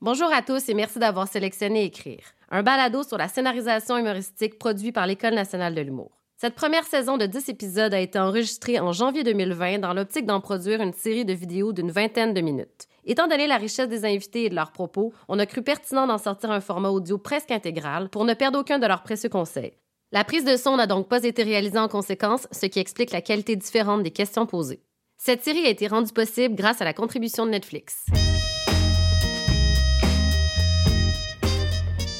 Bonjour à tous et merci d'avoir sélectionné Écrire, un balado sur la scénarisation humoristique produit par l'École nationale de l'humour. Cette première saison de 10 épisodes a été enregistrée en janvier 2020 dans l'optique d'en produire une série de vidéos d'une vingtaine de minutes. Étant donné la richesse des invités et de leurs propos, on a cru pertinent d'en sortir un format audio presque intégral pour ne perdre aucun de leurs précieux conseils. La prise de son n'a donc pas été réalisée en conséquence, ce qui explique la qualité différente des questions posées. Cette série a été rendue possible grâce à la contribution de Netflix.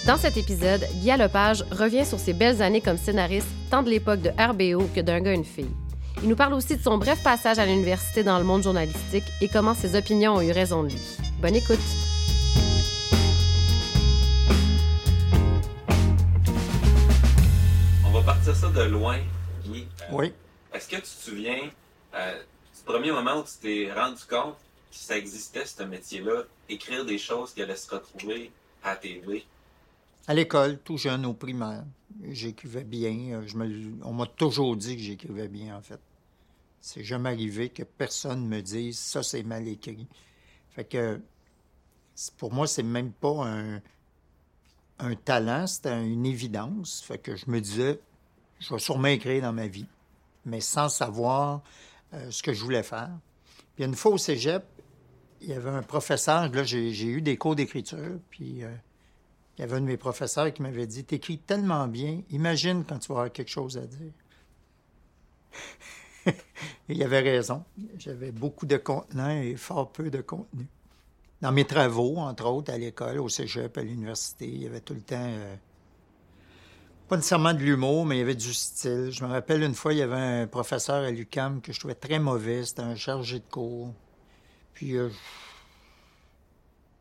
Dans cet épisode, Guy Lepage revient sur ses belles années comme scénariste, tant de l'époque de RBO que d'un gars une fille. Il nous parle aussi de son bref passage à l'université dans le monde journalistique et comment ses opinions ont eu raison de lui. Bonne écoute! On va partir ça de loin, Guy. Euh, Oui. Est-ce que tu te souviens euh, du premier moment où tu t'es rendu compte que ça existait, ce métier-là, écrire des choses qui allaient se retrouver à la TV? À l'école, tout jeune, au primaire, j'écrivais bien. Euh, Je me, on m'a toujours dit que j'écrivais bien, en fait. C'est jamais arrivé que personne me dise ça, c'est mal écrit. Fait que pour moi, c'est même pas un, un talent, c'était une évidence. Fait que je me disais, je vais sûrement écrire dans ma vie, mais sans savoir euh, ce que je voulais faire. Puis une fois au cégep, il y avait un professeur, là, j'ai eu des cours d'écriture, puis euh, il y avait un de mes professeurs qui m'avait dit T'écris tellement bien, imagine quand tu vas avoir quelque chose à dire. il avait raison. J'avais beaucoup de contenant et fort peu de contenu. Dans mes travaux, entre autres, à l'école, au cégep, à l'université, il y avait tout le temps. euh, pas nécessairement de l'humour, mais il y avait du style. Je me rappelle une fois, il y avait un professeur à l'UCAM que je trouvais très mauvais. C'était un chargé de cours. Puis euh,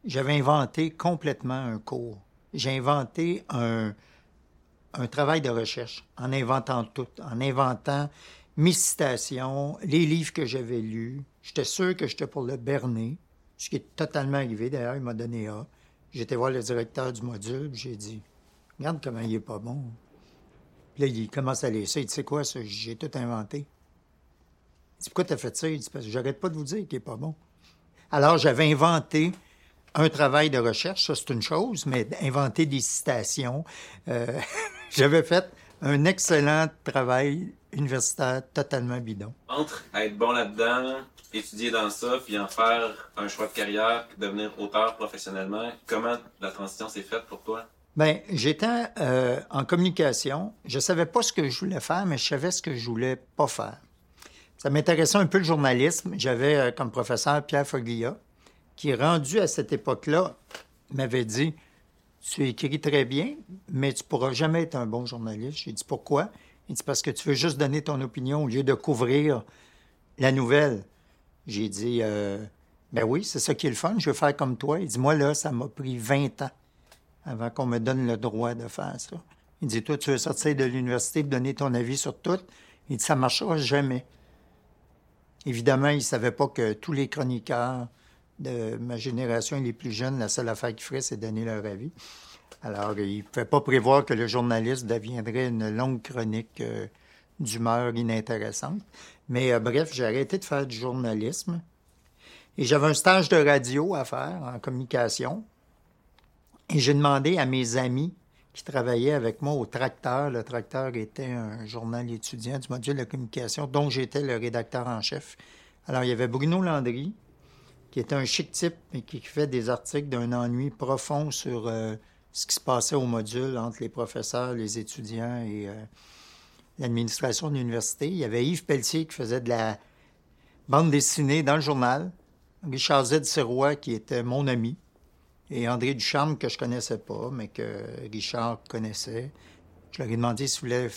j'avais inventé complètement un cours. J'ai inventé un, un travail de recherche en inventant tout, en inventant mes citations, les livres que j'avais lus. J'étais sûr que j'étais pour le berner, ce qui est totalement arrivé. D'ailleurs, il m'a donné A. J'étais voir le directeur du module, j'ai dit Regarde comment il est pas bon. Puis là, il commence à laisser. Dit C'est quoi ça? J'ai tout inventé. Il dit Pourquoi t'as fait ça? Il dit Parce que j'arrête pas de vous dire qu'il est pas bon. Alors, j'avais inventé un travail de recherche, ça c'est une chose, mais inventer des citations. euh, j'avais fait un excellent travail universitaire totalement bidon. Entre être bon là-dedans, étudier dans ça, puis en faire un choix de carrière, devenir auteur professionnellement, comment la transition s'est faite pour toi? Ben, j'étais euh, en communication. Je savais pas ce que je voulais faire, mais je savais ce que je voulais pas faire. Ça m'intéressait un peu le journalisme. J'avais euh, comme professeur Pierre Foglia, qui, rendu à cette époque-là, m'avait dit Tu écris très bien, mais tu pourras jamais être un bon journaliste. J'ai dit Pourquoi? Il dit Parce que tu veux juste donner ton opinion au lieu de couvrir la nouvelle. J'ai dit euh, Ben oui, c'est ça qui est le fun, je veux faire comme toi. Il dit Moi, là, ça m'a pris 20 ans avant qu'on me donne le droit de faire ça. Il dit, toi, tu veux sortir de l'université et donner ton avis sur tout? Il dit, ça marchera jamais. Évidemment, il ne savait pas que tous les chroniqueurs de ma génération et les plus jeunes, la seule affaire qu'ils feraient, c'est donner leur avis. Alors, il ne pouvait pas prévoir que le journaliste deviendrait une longue chronique euh, d'humeur inintéressante. Mais euh, bref, j'ai arrêté de faire du journalisme. Et j'avais un stage de radio à faire en communication. Et j'ai demandé à mes amis qui travaillaient avec moi au Tracteur. Le Tracteur était un journal étudiant du module de communication dont j'étais le rédacteur en chef. Alors, il y avait Bruno Landry, qui était un chic type et qui fait des articles d'un ennui profond sur euh, ce qui se passait au module entre les professeurs, les étudiants et euh, l'administration de l'université. Il y avait Yves Pelletier qui faisait de la bande dessinée dans le journal. Richard Z. Sirois, qui était mon ami et André Ducharme, que je connaissais pas, mais que Richard connaissait. Je leur ai demandé s'ils voulaient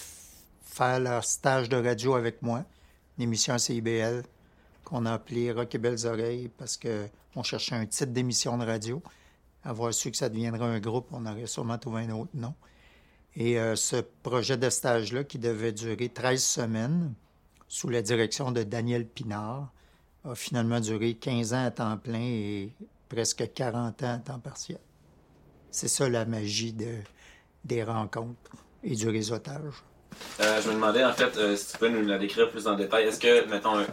faire leur stage de radio avec moi, une émission à CIBL qu'on a appelée Rock et Belles Oreilles parce qu'on cherchait un titre d'émission de radio. Avoir su que ça deviendrait un groupe, on aurait sûrement trouvé un autre nom. Et euh, ce projet de stage-là, qui devait durer 13 semaines, sous la direction de Daniel Pinard, a finalement duré 15 ans à temps plein et presque 40 ans à temps partiel. C'est ça la magie de, des rencontres et du réseautage. Euh, je me demandais, en fait, euh, si tu peux nous la décrire plus en détail. Est-ce que, mettons, euh,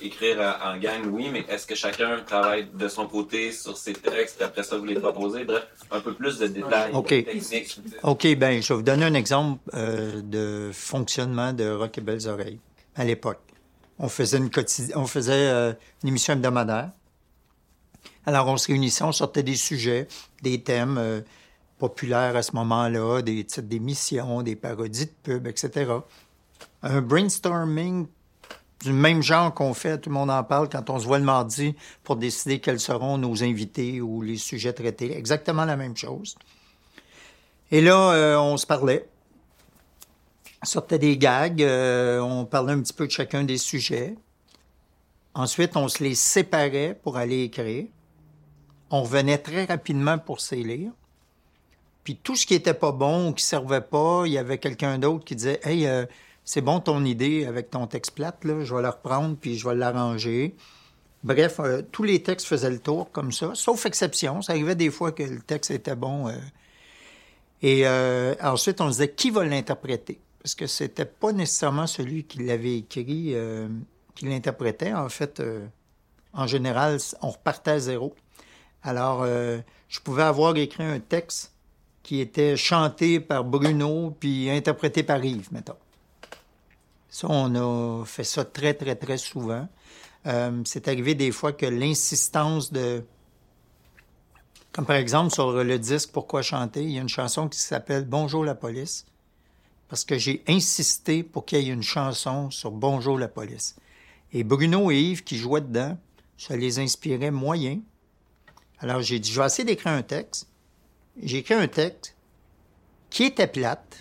écrire en gang, oui, mais est-ce que chacun travaille de son côté sur ses textes, et après ça, vous les proposez? Bref, un peu plus de détails OK. techniques. OK, ben je vais vous donner un exemple de fonctionnement de Rock et Belles Oreilles à l'époque. On faisait une quotidi- on faisait une émission hebdomadaire. Alors on se réunissait, on sortait des sujets, des thèmes populaires à ce moment-là, des titres d'émissions, des parodies de pubs, etc. Un brainstorming du même genre qu'on fait, tout le monde en parle quand on se voit le mardi pour décider quels seront nos invités ou les sujets traités. Exactement la même chose. Et là, euh, on se parlait. Sortait des gags, euh, on parlait un petit peu de chacun des sujets. Ensuite, on se les séparait pour aller écrire. On revenait très rapidement pour se les lire. Puis tout ce qui était pas bon ou qui servait pas, il y avait quelqu'un d'autre qui disait Hey, euh, c'est bon ton idée avec ton texte plate, là, je vais la reprendre puis je vais l'arranger. Bref, euh, tous les textes faisaient le tour comme ça, sauf exception. Ça arrivait des fois que le texte était bon. euh, et euh, ensuite, on disait qui va l'interpréter? Parce que c'était pas nécessairement celui qui l'avait écrit euh, qui l'interprétait. En fait, en général, on repartait à zéro. Alors, je pouvais avoir écrit un texte qui était chanté par Bruno puis interprété par Yves, mettons. Ça, on a fait ça très, très, très souvent. Euh, c'est arrivé des fois que l'insistance de... Comme par exemple sur le disque Pourquoi chanter, il y a une chanson qui s'appelle Bonjour la police. Parce que j'ai insisté pour qu'il y ait une chanson sur Bonjour la police. Et Bruno et Yves qui jouaient dedans, ça les inspirait moyen. Alors j'ai dit, je vais essayer d'écrire un texte. J'ai écrit un texte qui était plate,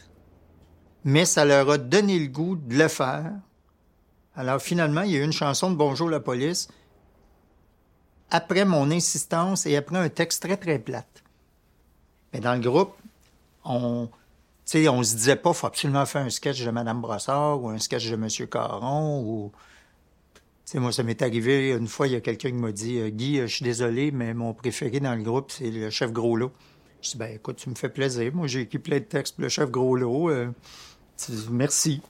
mais ça leur a donné le goût de le faire. Alors finalement, il y a eu une chanson de Bonjour la police après mon insistance et après un texte très très plate. Mais dans le groupe, on sais, on se disait pas, faut absolument faire un sketch de Madame Brossard ou un sketch de Monsieur Caron ou tu sais, moi, ça m'est arrivé une fois, il y a quelqu'un qui m'a dit euh, Guy, euh, je suis désolé, mais mon préféré dans le groupe, c'est le chef Gros-Lot. Je dis ben écoute, tu me fais plaisir. Moi, j'ai écrit plein de textes pour le chef Gros-Lot. Euh, merci.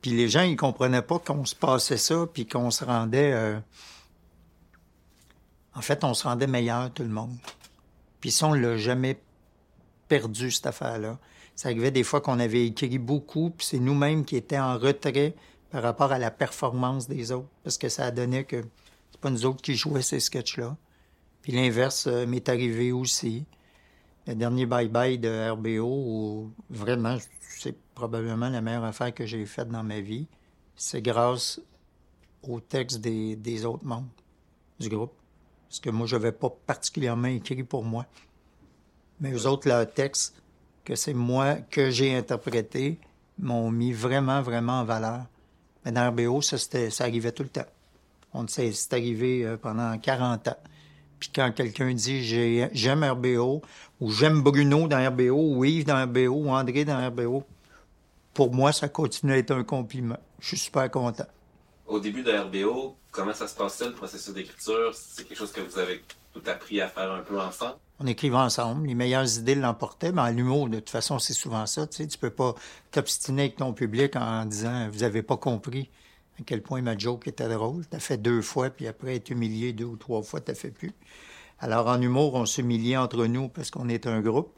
Puis les gens, ils comprenaient pas qu'on se passait ça, puis qu'on se rendait. euh, En fait, on se rendait meilleur, tout le monde. Puis ça, on l'a jamais perdu, cette affaire-là. Ça arrivait des fois qu'on avait écrit beaucoup, puis c'est nous-mêmes qui étions en retrait par rapport à la performance des autres, parce que ça donné que c'est pas nous autres qui jouaient ces sketchs-là. Puis l'inverse euh, m'est arrivé aussi. Le dernier bye-bye de RBO, où vraiment, c'est probablement la meilleure affaire que j'ai faite dans ma vie. C'est grâce au texte des, autres membres du groupe. Parce que moi, je n'avais pas particulièrement écrit pour moi. Mais eux autres, leur texte, que c'est moi que j'ai interprété, m'ont mis vraiment, vraiment en valeur. Mais dans RBO, ça, ça arrivait tout le temps. On c'est arrivé euh, pendant 40 ans. Puis quand quelqu'un dit j'ai- j'aime RBO, ou j'aime Bruno dans RBO, ou Yves dans RBO, ou André dans RBO, pour moi, ça continue à être un compliment. Je suis super content. Au début de RBO, comment ça se passait le processus d'écriture? C'est quelque chose que vous avez tout appris à faire un peu ensemble? On écrivait ensemble, les meilleures idées l'emportaient, mais en l'humour, de toute façon, c'est souvent ça. Tu sais, tu peux pas t'obstiner avec ton public en disant vous avez pas compris à quel point ma joke était drôle. T'as fait deux fois, puis après être humilié deux ou trois fois, t'as fait plus. Alors en humour, on s'humiliait entre nous parce qu'on est un groupe.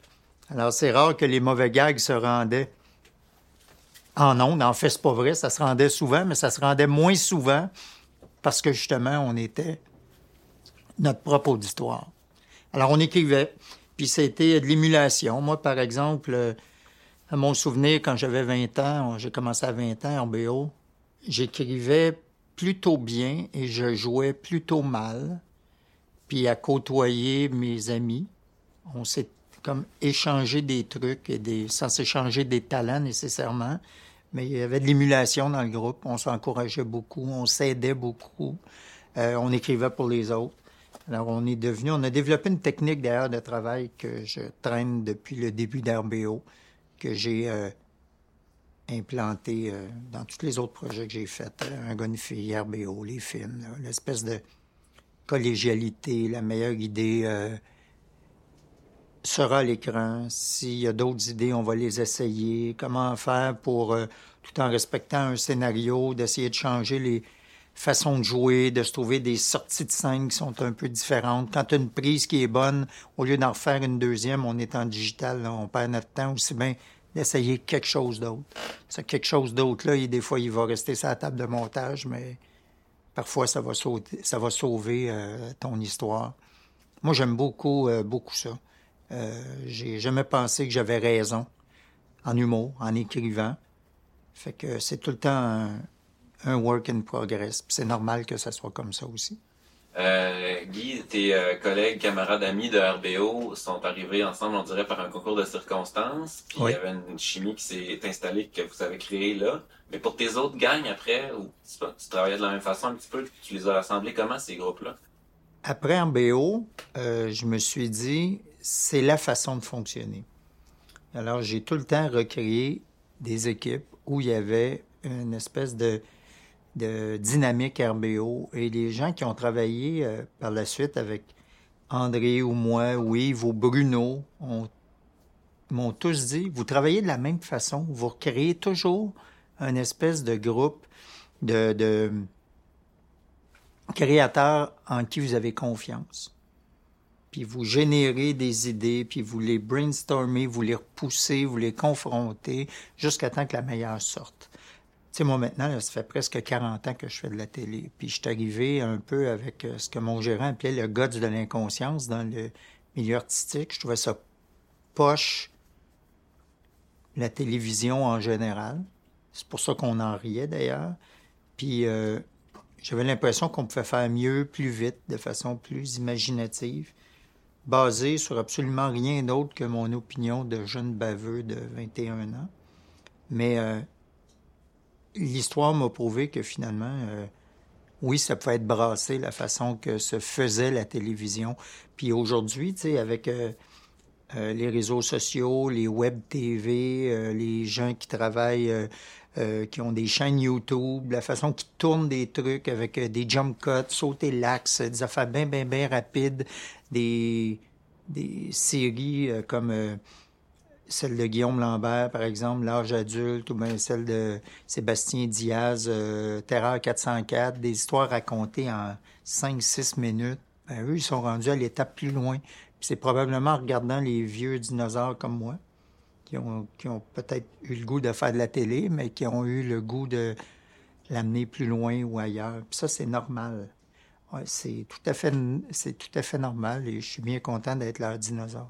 Alors c'est rare que les mauvais gags se rendaient en ondes. En fait, c'est pas vrai, ça se rendait souvent, mais ça se rendait moins souvent parce que justement, on était notre propre auditoire. Alors, on écrivait, puis c'était de l'émulation. Moi, par exemple, euh, à mon souvenir, quand j'avais 20 ans, j'ai commencé à 20 ans en BO, j'écrivais plutôt bien et je jouais plutôt mal. Puis à côtoyer mes amis, on s'est comme échangé des trucs et des sans s'échanger des talents nécessairement, mais il y avait de l'émulation dans le groupe. On s'encourageait beaucoup, on s'aidait beaucoup, euh, on écrivait pour les autres. Alors, on est devenu, on a développé une technique d'ailleurs de travail que je traîne depuis le début d'RBO, que j'ai euh, implanté euh, dans tous les autres projets que j'ai faits. Euh, un gars, une fille, RBO, les films, l'espèce de collégialité, la meilleure idée. euh, sera à l'écran. S'il y a d'autres idées, on va les essayer. Comment faire pour, tout en respectant un scénario, d'essayer de changer les façons de jouer, de se trouver des sorties de scène qui sont un peu différentes. Quand une prise qui est bonne, au lieu d'en refaire une deuxième, on est en digital, on perd notre temps aussi bien d'essayer quelque chose d'autre. Ça, quelque chose d'autre, là, des fois, il va rester sur la table de montage, mais parfois, ça va, sauver euh, ton histoire. Moi, j'aime beaucoup, euh, beaucoup ça. Euh, j'ai jamais pensé que j'avais raison en humour, en écrivant. Fait que c'est tout le temps un work in progress. C'est normal que ça soit comme ça aussi. Euh, Guy, tes euh, collègues, camarades, amis de RBO sont arrivés ensemble, on dirait, par un concours de circonstances. Puis il y avait une chimie qui s'est installée, que vous avez créée là. Mais pour tes autres gangs après, où tu, tu, travaillais de la même façon un petit peu, tu les as rassemblés comment, ces groupes-là? Après RBO, euh, je me suis dit, c'est la façon de fonctionner. Alors, j'ai tout le temps recréé des équipes où il y avait une espèce de de Dynamique RBO et les gens qui ont travaillé euh, par la suite avec André ou moi ou Yves ou Bruno m'ont tous dit, vous travaillez de la même façon, vous créez toujours un espèce de groupe de, de créateurs en qui vous avez confiance. Puis vous générez des idées, puis vous les brainstormez, vous les repoussez, vous les confrontez jusqu'à temps que la meilleure sorte. Sais, moi, maintenant, ça fait presque 40 ans que je fais de la télé. Puis je suis arrivé un peu avec euh, ce que mon gérant appelait le gods de l'inconscience dans le milieu artistique. Je trouvais ça poche, la télévision en général. C'est pour ça qu'on en riait, d'ailleurs. Puis euh, j'avais l'impression qu'on pouvait faire mieux, plus vite, de façon plus imaginative, basée sur absolument rien d'autre que mon opinion de jeune baveux de 21 ans. Mais... Euh, l'histoire m'a prouvé que finalement, euh, oui, ça peut être brassé la façon que se faisait la télévision. Puis aujourd'hui, tu sais, avec euh, euh, les réseaux sociaux, les web TV, les gens qui travaillent, qui ont des chaînes YouTube, la façon qu'ils tournent des trucs avec des jump cuts, sauter l'axe, des affaires bien, bien, bien rapides, des, des séries comme celle de Guillaume Lambert, par exemple, L'âge adulte, ou bien celle de Sébastien Diaz, euh, Terreur 404, des histoires racontées en 5-6 minutes. Ben, eux, ils sont rendus à l'étape plus loin. c'est probablement en regardant les vieux dinosaures comme moi, qui ont, qui ont peut-être eu le goût de faire de la télé, mais qui ont eu le goût de l'amener plus loin ou ailleurs. Puis ça, c'est normal. C'est tout à fait c'est tout à fait normal et je suis bien content d'être leur dinosaure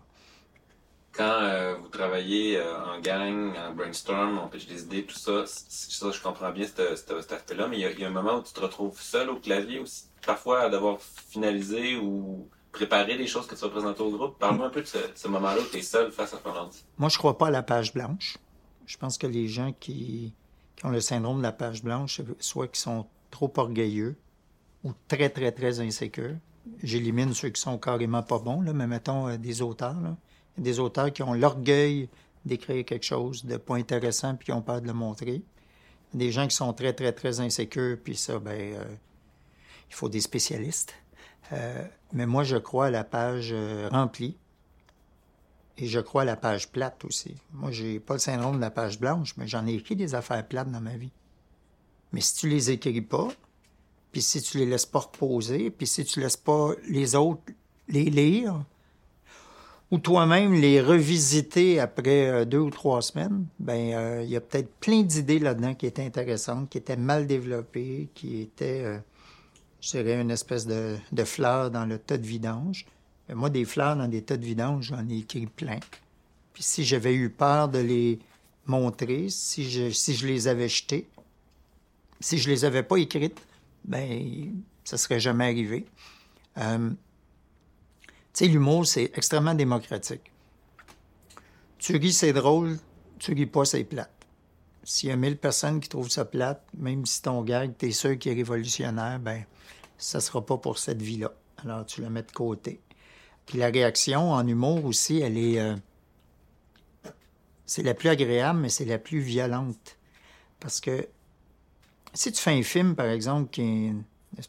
quand euh, vous travaillez euh, en gang, en brainstorm, on pitch des idées, tout ça, ça je comprends bien cet, aspect-là, mais il y, a, un moment où tu te retrouves seul au clavier aussi, parfois à devoir finaliser ou préparer les choses que tu vas présenter au groupe. Parle-moi un peu de ce, moment-là où tu es seul face à ton. Moi, je crois pas à la page blanche. Je pense que les gens qui, ont le syndrome de la page blanche, soit qui sont trop orgueilleux ou très, très, très insécures. J'élimine ceux qui sont carrément pas bons, mais mettons euh, des auteurs. Des auteurs qui ont l'orgueil d'écrire quelque chose de pas intéressant puis qui ont peur de le montrer. Des gens qui sont très, très, très insécures, puis ça, ben, euh, il faut des spécialistes. Euh, mais moi, je crois à la page euh, remplie et je crois à la page plate aussi. Moi, j'ai pas le syndrome de la page blanche, mais j'en ai écrit des affaires plates dans ma vie. Mais si tu les écris pas, puis si tu les laisses pas reposer, puis si tu laisses pas les autres les lire, ou toi-même les revisiter après euh, deux ou trois semaines, ben euh, il y a peut-être plein d'idées là-dedans qui étaient intéressantes, qui étaient mal développées, qui étaient, euh, je dirais, une espèce de, de fleurs dans le tas de vidange. Ben, moi, des fleurs dans des tas de vidange, j'en ai écrit plein. Puis si j'avais eu peur de les montrer, si je, si je les avais jetées, si je les avais pas écrites, ben ça serait jamais arrivé. Tu sais, l'humour, c'est extrêmement démocratique. Tu ris, c'est drôle. Tu ris pas, c'est plate. S'il y a mille personnes qui trouvent ça plate, même si ton gag, t'es sûr qu'il est révolutionnaire, ben, ça sera pas pour cette vie-là. Alors, tu la mets de côté. Puis la réaction en humour aussi, elle est... Euh, c'est la plus agréable, mais c'est la plus violente. Parce que si tu fais un film, par exemple, qui est,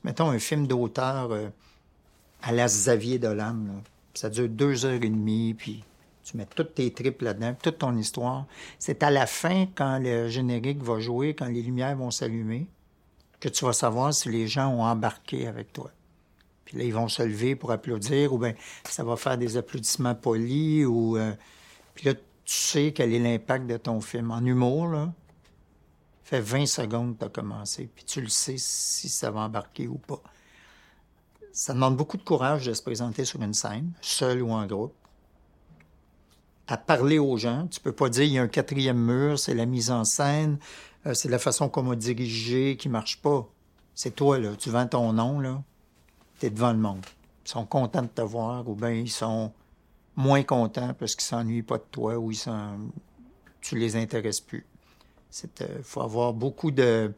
mettons un film d'auteur... Euh, à la Xavier Dolan. Ça dure deux heures et demie, puis Tu mets toutes tes tripes là-dedans, toute ton histoire. C'est à la fin, quand le générique va jouer, quand les lumières vont s'allumer, que tu vas savoir si les gens ont embarqué avec toi. Puis là, ils vont se lever pour applaudir, ou bien ça va faire des applaudissements polis, ou... euh, puis là, tu sais quel est l'impact de ton film. En humour, là, fait 20 secondes que tu as commencé, puis tu le sais si ça va embarquer ou pas. Ça demande beaucoup de courage de se présenter sur une scène, seul ou en groupe, à parler aux gens. Tu peux pas dire il y a un quatrième mur, c'est la mise en scène, euh, c'est la façon qu'on m'a dirigé qui marche pas. C'est toi, là. Tu vends ton nom, là. Tu es devant le monde. Ils sont contents de te voir ou bien ils sont moins contents parce qu'ils s'ennuient pas de toi ou ils sont... tu les intéresses plus. Il faut avoir beaucoup de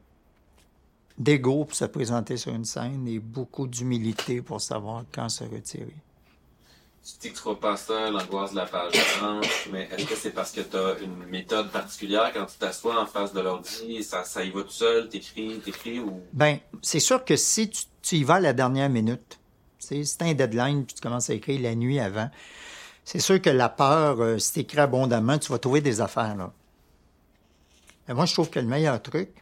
d'ego pour se présenter sur une scène et beaucoup d'humilité pour savoir quand se retirer. Tu dis que tu pas ça, l'angoisse de la page blanche, mais est-ce que c'est parce que tu as une méthode particulière quand tu t'assois en face de l'ordi, ça, ça y va tout seul, t'écris, t'écris ou... Ben, c'est sûr que si tu, tu y vas à la dernière minute, tu t'as un deadline puis tu commences à écrire la nuit avant, c'est sûr que la peur, euh, si t'écris abondamment, tu vas trouver des affaires, là. Moi, je trouve que le meilleur truc,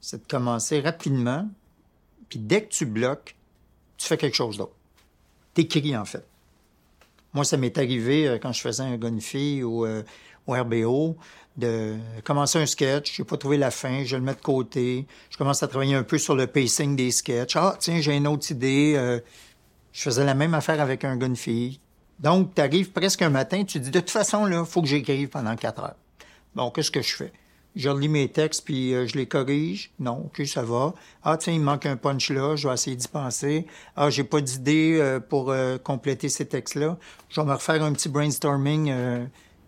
c'est de commencer rapidement, puis dès que tu bloques, tu fais quelque chose d'autre. T'écris, en fait. Moi, ça m'est arrivé euh, quand je faisais un gunfi ou euh, au RBO de commencer un sketch, j'ai pas trouvé la fin, je le mets de côté, je commence à travailler un peu sur le pacing des sketchs. Ah, tiens, j'ai une autre idée. euh, je faisais la même affaire avec un gunfi. Donc, tu arrives presque un matin, tu dis, de toute façon, là, faut que j'écrive pendant quatre heures. Bon, qu'est-ce que je fais? Je relis mes textes, puis euh, je les corrige. Non, OK, ça va. Ah, tiens, il manque un punch là, je vais essayer d'y penser. Ah, j'ai pas d'idée euh, pour euh, compléter ces textes-là. Je vais me refaire un petit brainstorming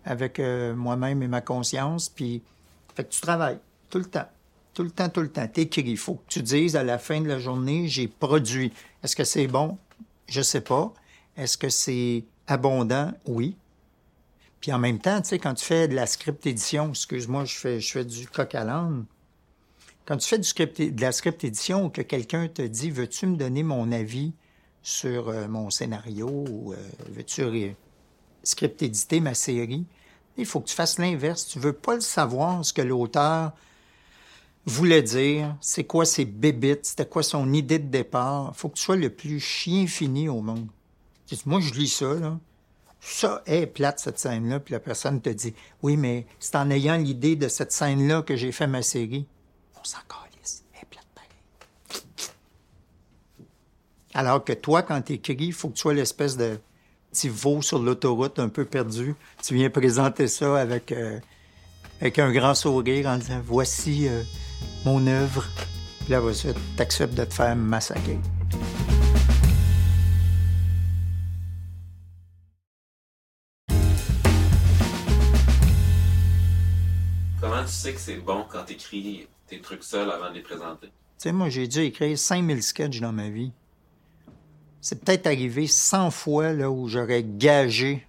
avec moi-même et ma conscience, puis... Fait que tu travailles tout le temps. Tout le temps, tout le temps. T'écris. Il faut que tu dises à la fin de la journée, j'ai produit. Est-ce que c'est bon? Je sais pas. Est-ce que c'est abondant? Oui. Puis en même temps, tu sais, quand tu fais de la script édition, excuse-moi, je fais, je du coq à l'âne. Quand tu fais du script, de la script édition, que quelqu'un te dit, veux-tu me donner mon avis sur euh, mon scénario ou euh, veux-tu script éditer ma série? Il faut que tu fasses l'inverse. Tu veux pas le savoir ce que l'auteur voulait dire, c'est quoi ses bébites, c'était quoi son idée de départ? faut que tu sois le plus chien fini au monde. Moi, je lis ça, là. Ça est plate, cette scène-là. Puis la personne te dit, oui, mais c'est en ayant l'idée de cette scène-là que j'ai fait ma série. On s'en calisse. Elle est plate. Alors que toi, quand tu écris, il faut que tu sois l'espèce de petit veau sur l'autoroute un peu perdu. Tu viens présenter ça avec, euh, avec un grand sourire en disant Voici euh, mon œuvre. Puis là, tu acceptes de te faire massacrer. Sais que c'est bon quand t'écris tes trucs seuls avant de les présenter? Tu sais, moi, j'ai dû écrire 5000 sketchs dans ma vie. C'est peut-être arrivé 100 fois là, où j'aurais gagé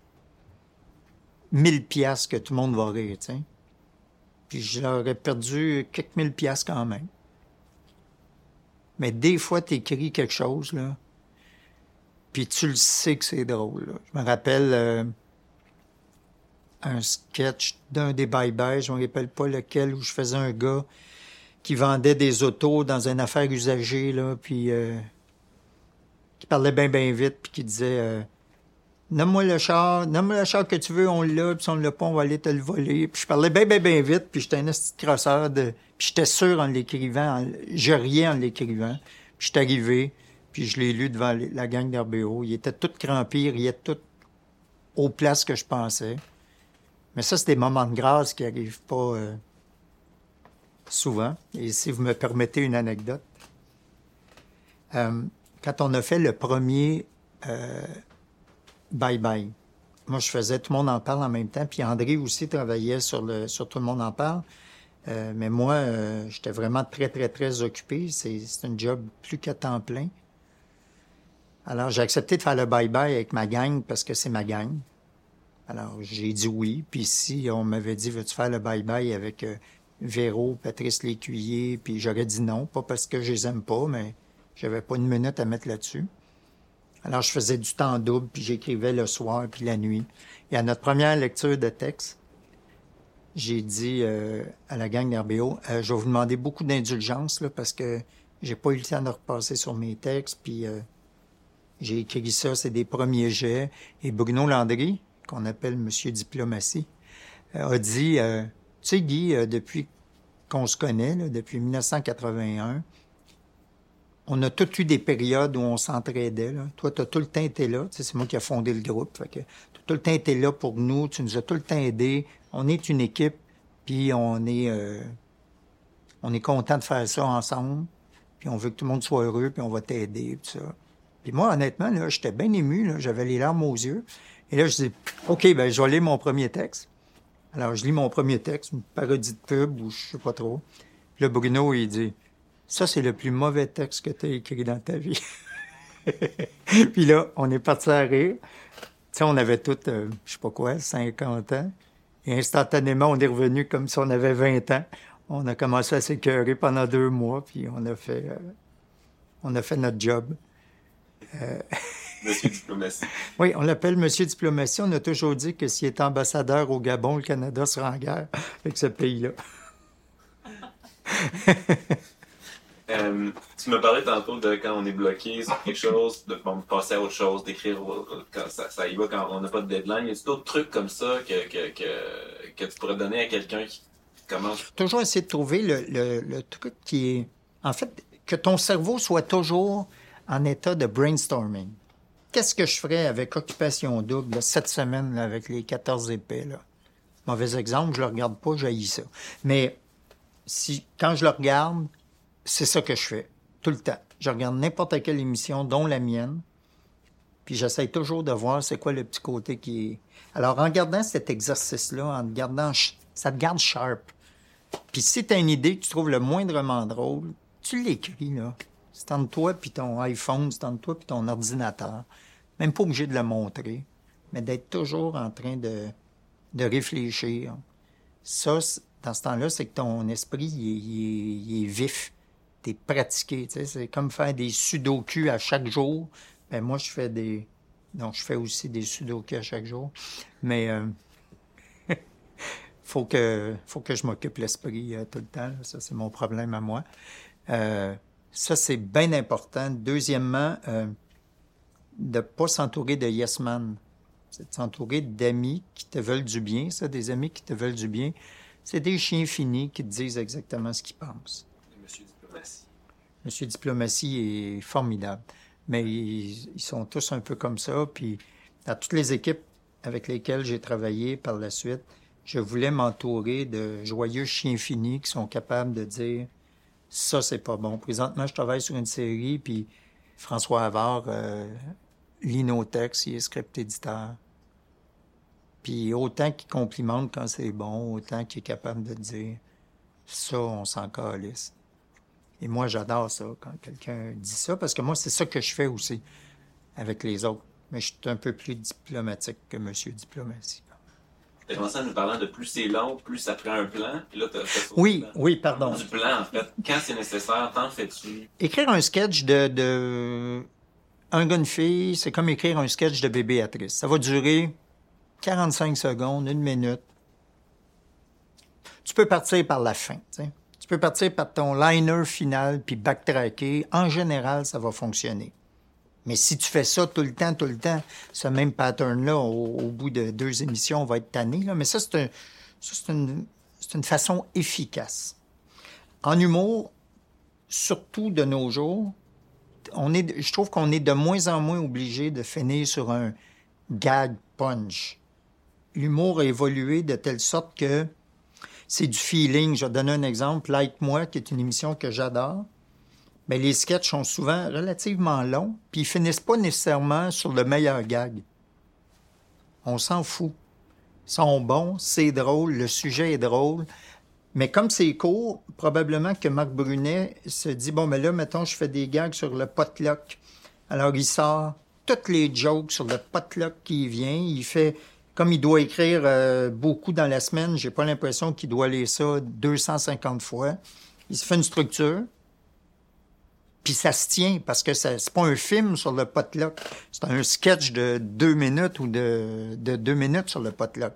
1000 piastres que tout le monde va rire, tu. Puis j'aurais perdu quelques mille piastres quand même. Mais des fois, tu écris quelque chose, là, puis tu le sais que c'est drôle. là. Je me rappelle euh, un sketch d'un des bye-bye, je ne me rappelle pas lequel, où je faisais un gars qui vendait des autos dans une affaire usagée, là, puis euh, qui parlait bien, bien vite, puis qui disait euh, Nomme-moi le char, nomme-moi le char que tu veux, on l'a, puis si on l'a pas, on va aller te le voler. Puis je parlais bien, bien, bien vite, puis j'étais un petit crosseur de. Puis j'étais sûr en l'écrivant, en- je riais en l'écrivant. Puis je suis arrivé, puis je l'ai lu devant la gang d'RBO. Il était tout crampé, il riait tout aux places que je pensais. Mais ça, c'est des moments de grâce qui arrivent pas euh, souvent. Et si vous me permettez une anecdote, euh, quand on a fait le premier euh, Bye Bye, moi je faisais Tout le monde en parle en même temps, puis André aussi travaillait sur, le, sur Tout le monde en parle. Mais moi, j'étais vraiment très, très, très occupé. C'est un job plus qu'à temps plein. Alors, j'ai accepté de faire le bye-bye avec ma gang parce que c'est ma gang. Alors, j'ai dit oui. Puis si on m'avait dit, veux-tu faire le bye-bye avec euh, Véro, Patrice Lécuyer, puis j'aurais dit non, pas parce que je les aime pas, mais j'avais pas une minute à mettre là-dessus. Alors, je faisais du temps double, puis j'écrivais le soir, puis la nuit. Et à notre première lecture de texte, j'ai dit euh, à la gang d'RBO, euh, je vais vous demander beaucoup d'indulgence, parce que j'ai pas eu le temps de repasser sur mes textes, puis j'ai écrit ça, c'est des premiers jets. Et Bruno Landry, qu'on appelle Monsieur Diplomatie, a dit, tu sais, Guy, depuis qu'on se connaît, depuis 1981, on a tous eu des périodes où on s'entraidait. Toi, tu as tout le temps été là. c'est moi qui ai fondé le groupe. Tu as tout le temps été là pour nous. Tu nous as tout le temps aidés. On est une équipe, puis on est, euh, on est content de faire ça ensemble. Puis on veut que tout le monde soit heureux, puis on va t'aider. Puis moi, honnêtement, j'étais bien ému. J'avais les larmes aux yeux. Et là, je dis, OK, ben, je vais lire mon premier texte. Alors, je lis mon premier texte, une parodie de pub, ou je sais pas trop. Puis là, Bruno, il dit, ça, c'est le plus mauvais texte que tu as écrit dans ta vie. puis là, on est parti à rire. Tu sais, on avait tous, euh, je sais pas quoi, 50 ans. Et instantanément, on est revenu comme si on avait 20 ans. On a commencé à s'écœurer pendant deux mois, puis on a fait, euh, on a fait notre job. Euh, Monsieur Diplomatie. Oui, on l'appelle Monsieur Diplomatie. On a toujours dit que s'il est ambassadeur au Gabon, le Canada sera en guerre avec ce pays-là. Euh, tu me parlais tantôt de quand on est bloqué sur quelque chose, de passer à autre chose, d'écrire quand ça, y va quand on n'a pas de deadline. Y a d'autres trucs comme ça que, que, que, que, tu pourrais donner à quelqu'un qui commence? Toujours essayer de trouver le, le, le, truc qui est. En fait, que ton cerveau soit toujours en état de brainstorming. Qu'est-ce que je ferais avec Occupation Double cette semaine là, avec les 14 épées? Là? Mauvais exemple, je le regarde pas, j'haïs ça. Mais si quand je le regarde, c'est ça que je fais, tout le temps. Je regarde n'importe quelle émission, dont la mienne, puis j'essaie toujours de voir c'est quoi le petit côté qui est... Alors, en regardant cet exercice-là, en regardant, ça te garde sharp. Puis si tu as une idée que tu trouves le moindrement drôle, tu l'écris, là. C'est entre toi puis ton iPhone, c'est entre toi puis ton ordinateur. Même pas obligé de le montrer, mais d'être toujours en train de, de réfléchir. Ça, dans ce temps-là, c'est que ton esprit, il est vif t'es pratiqué. C'est comme faire des sudoku à chaque jour. Ben, moi, je fais des. Donc, je fais aussi des sudoku à chaque jour. Mais euh, faut que faut que je m'occupe l'esprit euh, tout le temps. Ça, c'est mon problème à moi. Euh, ça, c'est bien important. Deuxièmement, de ne pas s'entourer de yes man. C'est de s'entourer d'amis qui te veulent du bien. Ça, des amis qui te veulent du bien. C'est des chiens finis qui te disent exactement ce qu'ils pensent. Monsieur Diplomatie est formidable. Mais ils, sont tous un peu comme ça. Puis, à toutes les équipes avec lesquelles j'ai travaillé par la suite, je voulais m'entourer de joyeux chiens finis qui sont capables de dire ça, c'est pas bon. Présentement, je travaille sur une série, puis François Havard euh, lit nos textes, il est script éditeur. Puis autant qu'il complimente quand c'est bon, autant qu'il est capable de dire ça, on s'en calisse. Et moi, j'adore ça quand quelqu'un dit ça, parce que moi, c'est ça que je fais aussi avec les autres. Mais je suis un peu plus diplomatique que Monsieur Diplomatie. Tu as commencé en nous parlant de plus c'est long, plus ça prend un plan. Puis là, oui, oui, pardon. Du plan, en fait. Quand c'est nécessaire, t'en fais-tu? Écrire un sketch de, de... un gars, c'est comme écrire un sketch de bébé Béatrice. Ça va durer 45 secondes, une minute. Tu peux partir par la fin, tu peux partir par ton liner final puis backtracker. En général, ça va fonctionner. Mais si tu fais ça tout le temps, tout le temps, ce même pattern-là, au, bout de deux émissions, on va être tanné. Là. Mais ça, c'est une, une façon efficace. En humour, surtout de nos jours, on est, je trouve qu'on est de moins en moins obligé de finir sur un gag punch. L'humour a évolué de telle sorte que c'est du feeling. Je vais donner un exemple. Like Moi, qui est une émission que j'adore. Mais les sketchs sont souvent relativement longs, puis ils finissent pas nécessairement sur le meilleur gag. On s'en fout. Ils sont bons, c'est drôle, le sujet est drôle. Mais comme c'est court, probablement que Marc Brunet se dit bon, mais là, mettons, je fais des gags sur le potluck. Alors, il sort toutes les jokes sur le potluck qui vient. Il fait comme il doit écrire euh, beaucoup dans la semaine, j'ai pas l'impression qu'il doit lire ça 250 fois. Il se fait une structure, Puis ça se tient parce que c'est pas un film sur le potluck. C'est un sketch de deux minutes ou de, de deux minutes sur le potluck.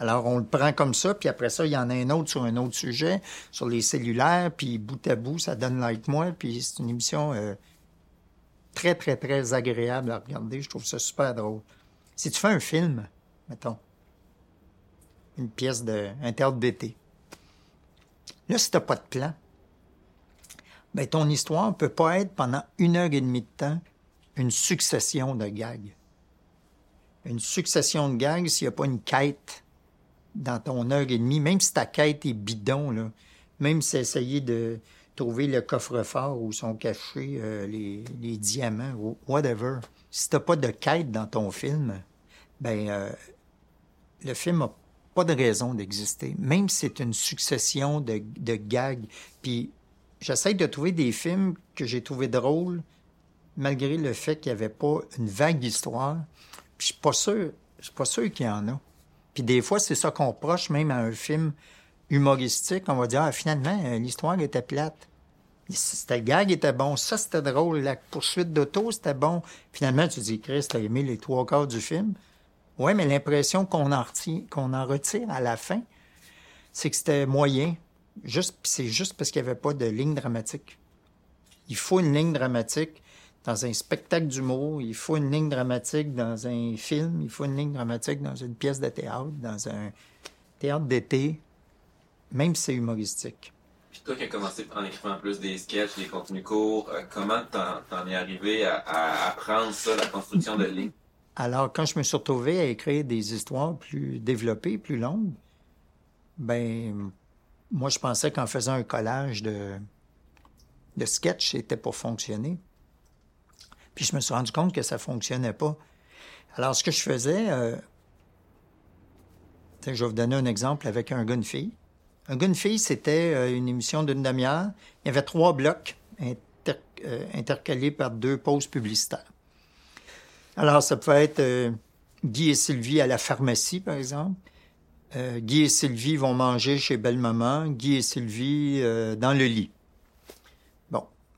Alors, on le prend comme ça, puis après ça, il y en a un autre sur un autre sujet, sur les cellulaires, puis bout à bout, ça donne like moi, puis c'est une émission euh, très, très, très agréable à regarder. Je trouve ça super drôle. Si tu fais un film, mettons, une pièce de un d'été, là, si t'as pas de plan, ben, ton histoire peut pas être pendant une heure et demie de temps une succession de gags. Une succession de gags s'il n'y a pas une quête dans ton heure et demie, même si ta quête est bidon, là, même si essayer de trouver le coffre-fort où sont cachés euh, les, diamants ou whatever, si t'as pas de quête dans ton film, ben euh, le film n'a pas de raison d'exister. Même si c'est une succession de, gags. Puis j'essaie de trouver des films que j'ai trouvé drôles, malgré le fait qu'il n'y avait pas une vague histoire. Puis je suis pas sûr, suis pas sûr qu'il y en a. Puis des fois, c'est ça qu'on proche même à un film humoristique. On va dire, ah, finalement, euh, l'histoire était plate. C'était gag était bon, ça c'était drôle, la poursuite d'auto c'était bon. Finalement, tu dis, Chris, t'as aimé les trois quarts du film? Ouais, mais l'impression qu'on en, retire, en retire à la fin, c'est que c'était moyen. C'est juste parce qu'il n'y avait pas de ligne dramatique. Il faut une ligne dramatique dans un spectacle d'humour, il faut une ligne dramatique dans un film, il faut une ligne dramatique dans une pièce de théâtre, dans un théâtre d'été, même si c'est humoristique. Puis toi qui as commencé en écrivant plus des sketchs, des contenus courts, euh, comment t'en, es arrivé à, à, apprendre ça, la construction de lignes? Alors, quand je me suis retrouvé à écrire des histoires plus développées, plus longues, ben, moi, je pensais qu'en faisant un collage de, de sketchs, c'était pour fonctionner. Puis je me suis rendu compte que ça fonctionnait pas. Alors, ce que je faisais, euh, je vais vous donner un exemple avec un gars, fille. Un gars, fille, c'était euh, une émission d'une demi-heure. Il y avait trois blocs euh, intercalés par deux pauses publicitaires. Alors, ça peut être Guy et Sylvie à la pharmacie, par exemple. Guy et Sylvie vont manger chez Belle-Maman. Guy et Sylvie dans le lit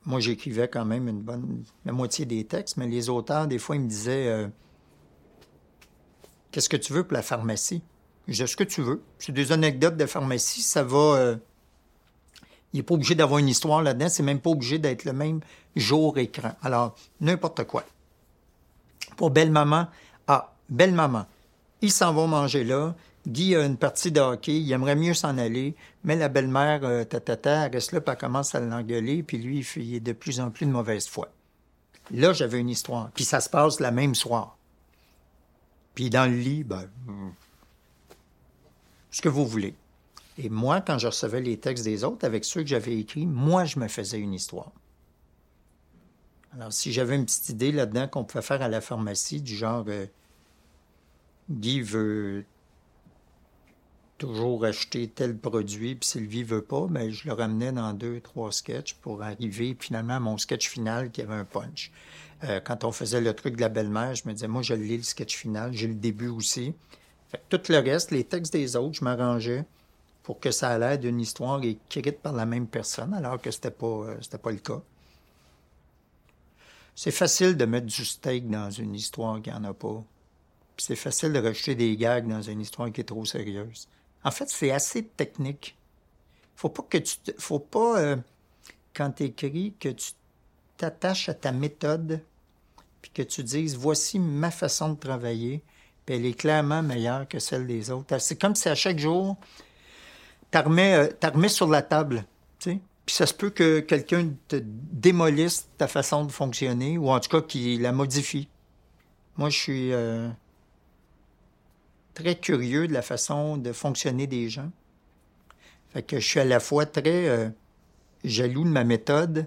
moi, j'écrivais quand même une bonne, la moitié des textes, mais les auteurs, des fois, ils me disaient euh, Qu'est-ce que tu veux pour la pharmacie? Je Ce que tu veux. C'est des anecdotes de pharmacie, ça va. Euh, il n'est pas obligé d'avoir une histoire là-dedans, c'est même pas obligé d'être le même jour écran. Alors, n'importe quoi. Pour Belle Maman, ah, Belle Maman, ils s'en vont manger là, Guy a une partie de hockey, il aimerait mieux s'en aller, mais la belle-mère, euh, tatata, reste là, puis elle commence à l'engueuler, puis lui, il est de plus en plus de mauvaise foi. Là, j'avais une histoire, puis ça se passe la même soir. Puis dans le lit, ben, ce que vous voulez. Et moi, quand je recevais les textes des autres, avec ceux que j'avais écrits, moi, je me faisais une histoire. Alors, si j'avais une petite idée là-dedans qu'on pouvait faire à la pharmacie, du genre, euh, Guy veut toujours acheter tel produit, puis Sylvie veut pas, mais je le ramenais dans deux, trois sketchs pour arriver finalement à mon sketch final qui avait un punch. Euh, quand on faisait le truc de la belle-mère, je me disais, moi, je lis le sketch final, j'ai le début aussi. tout le reste, les textes des autres, je m'arrangeais pour que ça ait l'air d'une histoire écrite par la même personne, alors que c'était pas, euh, pas le cas. C'est facile de mettre du steak dans une histoire qui en a pas. c'est facile de rajouter des gags dans une histoire qui est trop sérieuse. En fait, c'est assez technique. Faut pas que tu, faut pas euh, quand tu écris que tu t'attaches à ta méthode, puis que tu dises voici ma façon de travailler, puis elle est clairement meilleure que celle des autres. C'est comme si à chaque jour, tu remets, euh, sur la table, tu sais. Puis ça se peut que quelqu'un te démolisse ta façon de fonctionner, ou en tout cas qu'il la modifie. Moi, je suis euh, très curieux de la façon de fonctionner des gens. Fait que je suis à la fois très euh, jaloux de ma méthode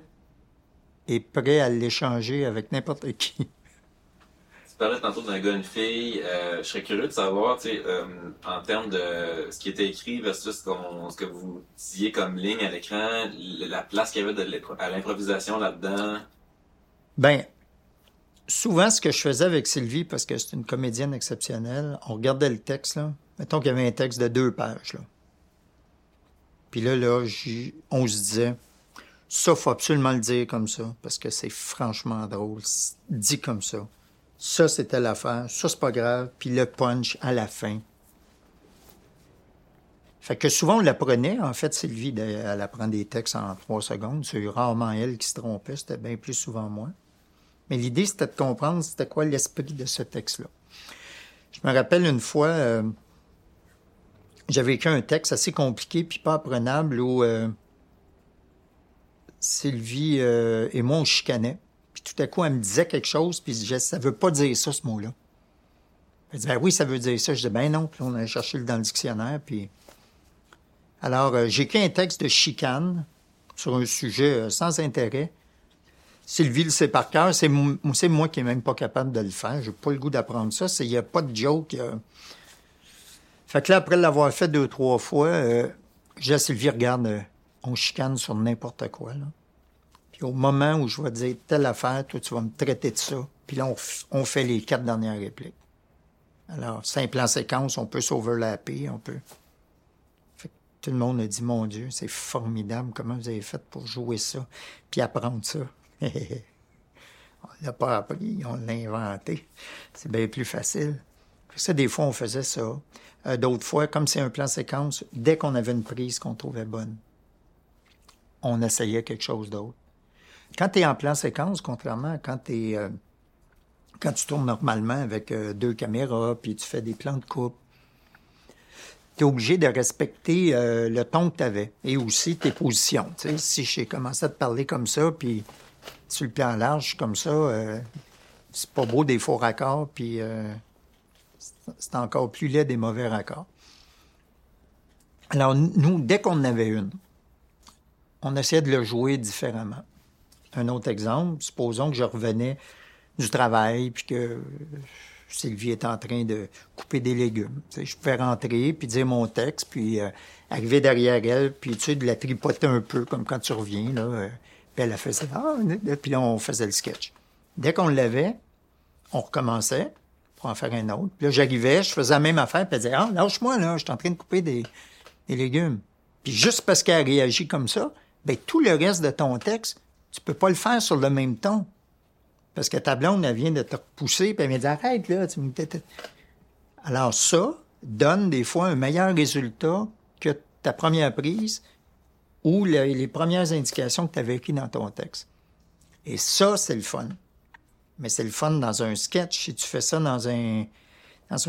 et prêt à l'échanger avec n'importe qui. Tu parlais tantôt d'un gars, une fille. Euh, je serais curieux de savoir, tu sais, euh, en termes de ce qui était écrit versus ce, que vous disiez comme ligne à l'écran, la place qu'il y avait de à l'improvisation là-dedans. Ben, souvent, ce que je faisais avec Sylvie, parce que c'est une comédienne exceptionnelle, on regardait le texte, là. Mettons qu'il y avait un texte de deux pages, là. Puis là, là, on se disait, Ça, faut absolument le dire comme ça, parce que c'est franchement drôle. Dit comme ça. Ça, c'était l'affaire. Ça, c'est pas grave. Puis le punch à la fin. Fait que souvent, on l'apprenait. En fait, Sylvie, elle apprend des textes en trois secondes. C'est rarement elle qui se trompait. C'était bien plus souvent moi. Mais l'idée, c'était de comprendre c'était quoi l'esprit de ce texte-là. Je me rappelle une fois, euh, j'avais écrit un texte assez compliqué puis pas apprenable où euh, Sylvie euh, et moi, on chicanait. Puis tout à coup, elle me disait quelque chose, puis je disais, ça veut pas dire ça, ce mot-là. Elle dit, ben oui, ça veut dire ça. Je dis, ben non. Puis on a cherché dans le dictionnaire, puis... Alors, j'ai écrit un texte de chicane sur un sujet sans intérêt. Sylvie le sait par cœur. C'est moi qui n'ai même pas capable de le faire. J'ai pas le goût d'apprendre ça. Il n'y a pas de joke. Fait que là, après l'avoir fait deux, trois fois, euh, j'ai Sylvie, regarde, euh, on chicane sur n'importe quoi. Là. Puis au moment où je vais dire telle affaire, toi, tu vas me traiter de ça. Puis là, on, fait les quatre dernières répliques. Alors, simple en séquence, on peut s'overlapper, on peut... Fait que tout le monde a dit, mon Dieu, c'est formidable, comment vous avez fait pour jouer ça, puis apprendre ça. on l'a pas appris, on l'a inventé. C'est bien plus facile. Ça, des fois, on faisait ça. Euh, d'autres fois, comme c'est un plan séquence, dès qu'on avait une prise qu'on trouvait bonne, on essayait quelque chose d'autre. Quand tu es en plan séquence, contrairement à quand tu euh, quand tu tournes normalement avec euh, deux caméras, puis tu fais des plans de coupe, tu es obligé de respecter le ton que tu avais et aussi tes positions. si j'ai commencé à te parler comme ça, puis sur le plan large, comme ça, euh, c'est pas beau des faux raccords, puis euh, c'est encore plus laid des mauvais raccords. Alors, nous, dès qu'on en avait une, on essayait de le jouer différemment. Un autre exemple, supposons que je revenais du travail, puis que Sylvie est en train de couper des légumes. je pouvais rentrer, puis dire mon texte, puis euh, arriver derrière elle, puis tu de la tripoter un peu, comme quand tu reviens, là. Puis elle ça. Ah, puis là, on faisait le sketch. Dès qu'on l'avait, on recommençait pour en faire un autre. Puis là, j'arrivais, je faisais la même affaire, puis elle disait Ah, lâche-moi, là, je suis en train de couper des, légumes. Puis juste parce qu'elle réagit comme ça, ben tout le reste de ton texte, tu peux pas le faire sur le même ton. Parce que ta blonde, elle vient de te repousser, puis elle me dit Arrête, là, Alors, ça donne des fois un meilleur résultat que ta première prise ou les premières indications que tu avais écrites dans ton texte. Et ça, c'est le fun. Mais c'est le fun dans un sketch. Si tu fais ça dans un,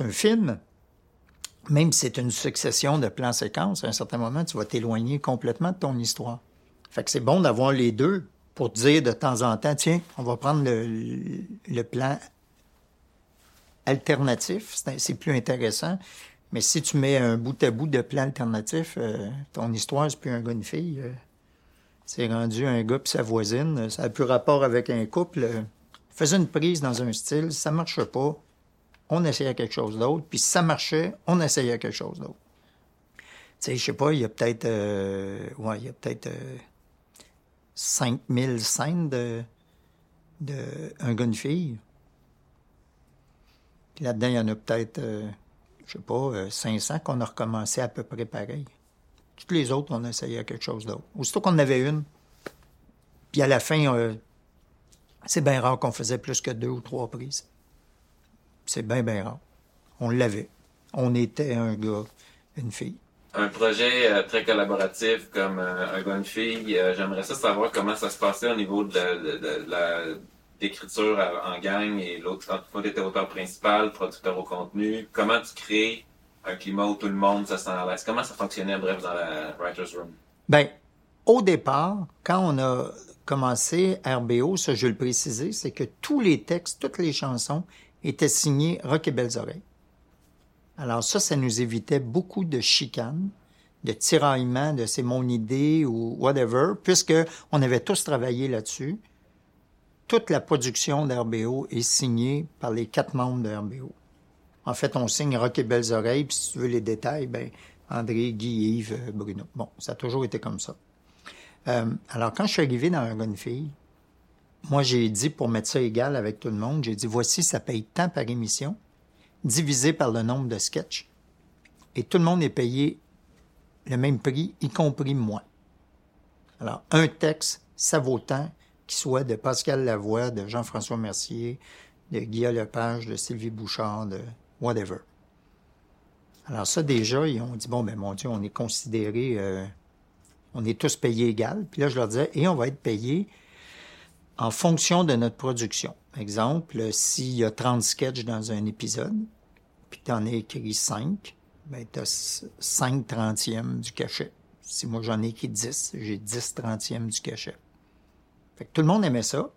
film, même si c'est une succession de plans séquences, à un certain moment, tu vas t'éloigner complètement de ton histoire. Fait que c'est bon d'avoir les deux pour dire de temps en temps, tiens, on va prendre le plan alternatif, c'est plus intéressant. Mais si tu mets un bout à bout de plan alternatif, euh, ton histoire, c'est plus un gars, une fille. Euh, c'est rendu un gars puis sa voisine. Ça n'a plus rapport avec un couple. Euh, faisait une prise dans un style, ça marche pas, on essayait quelque chose d'autre. Puis si ça marchait, on essayait quelque chose d'autre. Tu sais, je sais pas, il y a peut-être... ouais, il y a peut-être 5000 scènes de, de un gars, fille. Puis là-dedans, il y en a peut-être je sais pas, 500 euh, qu'on a recommencé à peu près pareil. Toutes les autres, on a essayé quelque chose d'autre. Aussitôt qu'on en avait une, puis à la fin, euh, c'est bien rare qu'on faisait plus que deux ou trois prises. C'est bien, bien rare. On l'avait. On était un gars, une fille. Un projet euh, très collaboratif comme un gars, une fille, j'aimerais ça savoir comment ça se passait au niveau de la d'écriture en gang et l'autre, toi, tu étais auteur principal, producteur au contenu. Comment tu crées un climat où tout le monde se sent à l'aise? Comment ça fonctionnait, bref, dans la Writer's Room? Ben, au départ, quand on a commencé RBO, ça je le préciser, c'est que tous les textes, toutes les chansons étaient signés Rock et Belles Oreilles. Alors ça, ça nous évitait beaucoup de chicanes, de tiraillements de c'est mon idée ou whatever, puisque on avait tous travaillé là-dessus toute la production d'RBO est signée par les quatre membres de RBO. En fait, on signe Rock et Belles Oreilles, puis si tu veux les détails, ben André, Guy, Yves, euh, Bruno. Bon, ça a toujours été comme ça. Euh, alors, quand je suis arrivé dans Un une fille, moi, j'ai dit, pour mettre ça égal avec tout le monde, j'ai dit, voici, ça paye tant par émission, divisé par le nombre de sketchs. Et tout le monde est payé le même prix, y compris moi. Alors, un texte ça vaut tant qu'il soit de Pascal Lavoie, de Jean-François Mercier, de Guillaume Lepage, de Sylvie Bouchard, de whatever. Alors ça, déjà, ils ont dit, bon, ben mon Dieu, on est considéré, euh, on est tous payés égal. Puis là, je leur disais, et on va être payés en fonction de notre production. Exemple, s'il y a 30 sketchs dans un épisode, puis tu en as écrit 5, ben tu as 5 trentièmes du cachet. Si moi j'en ai écrit 10, j'ai 10 trentièmes du cachet. Fait que tout le monde aimait ça.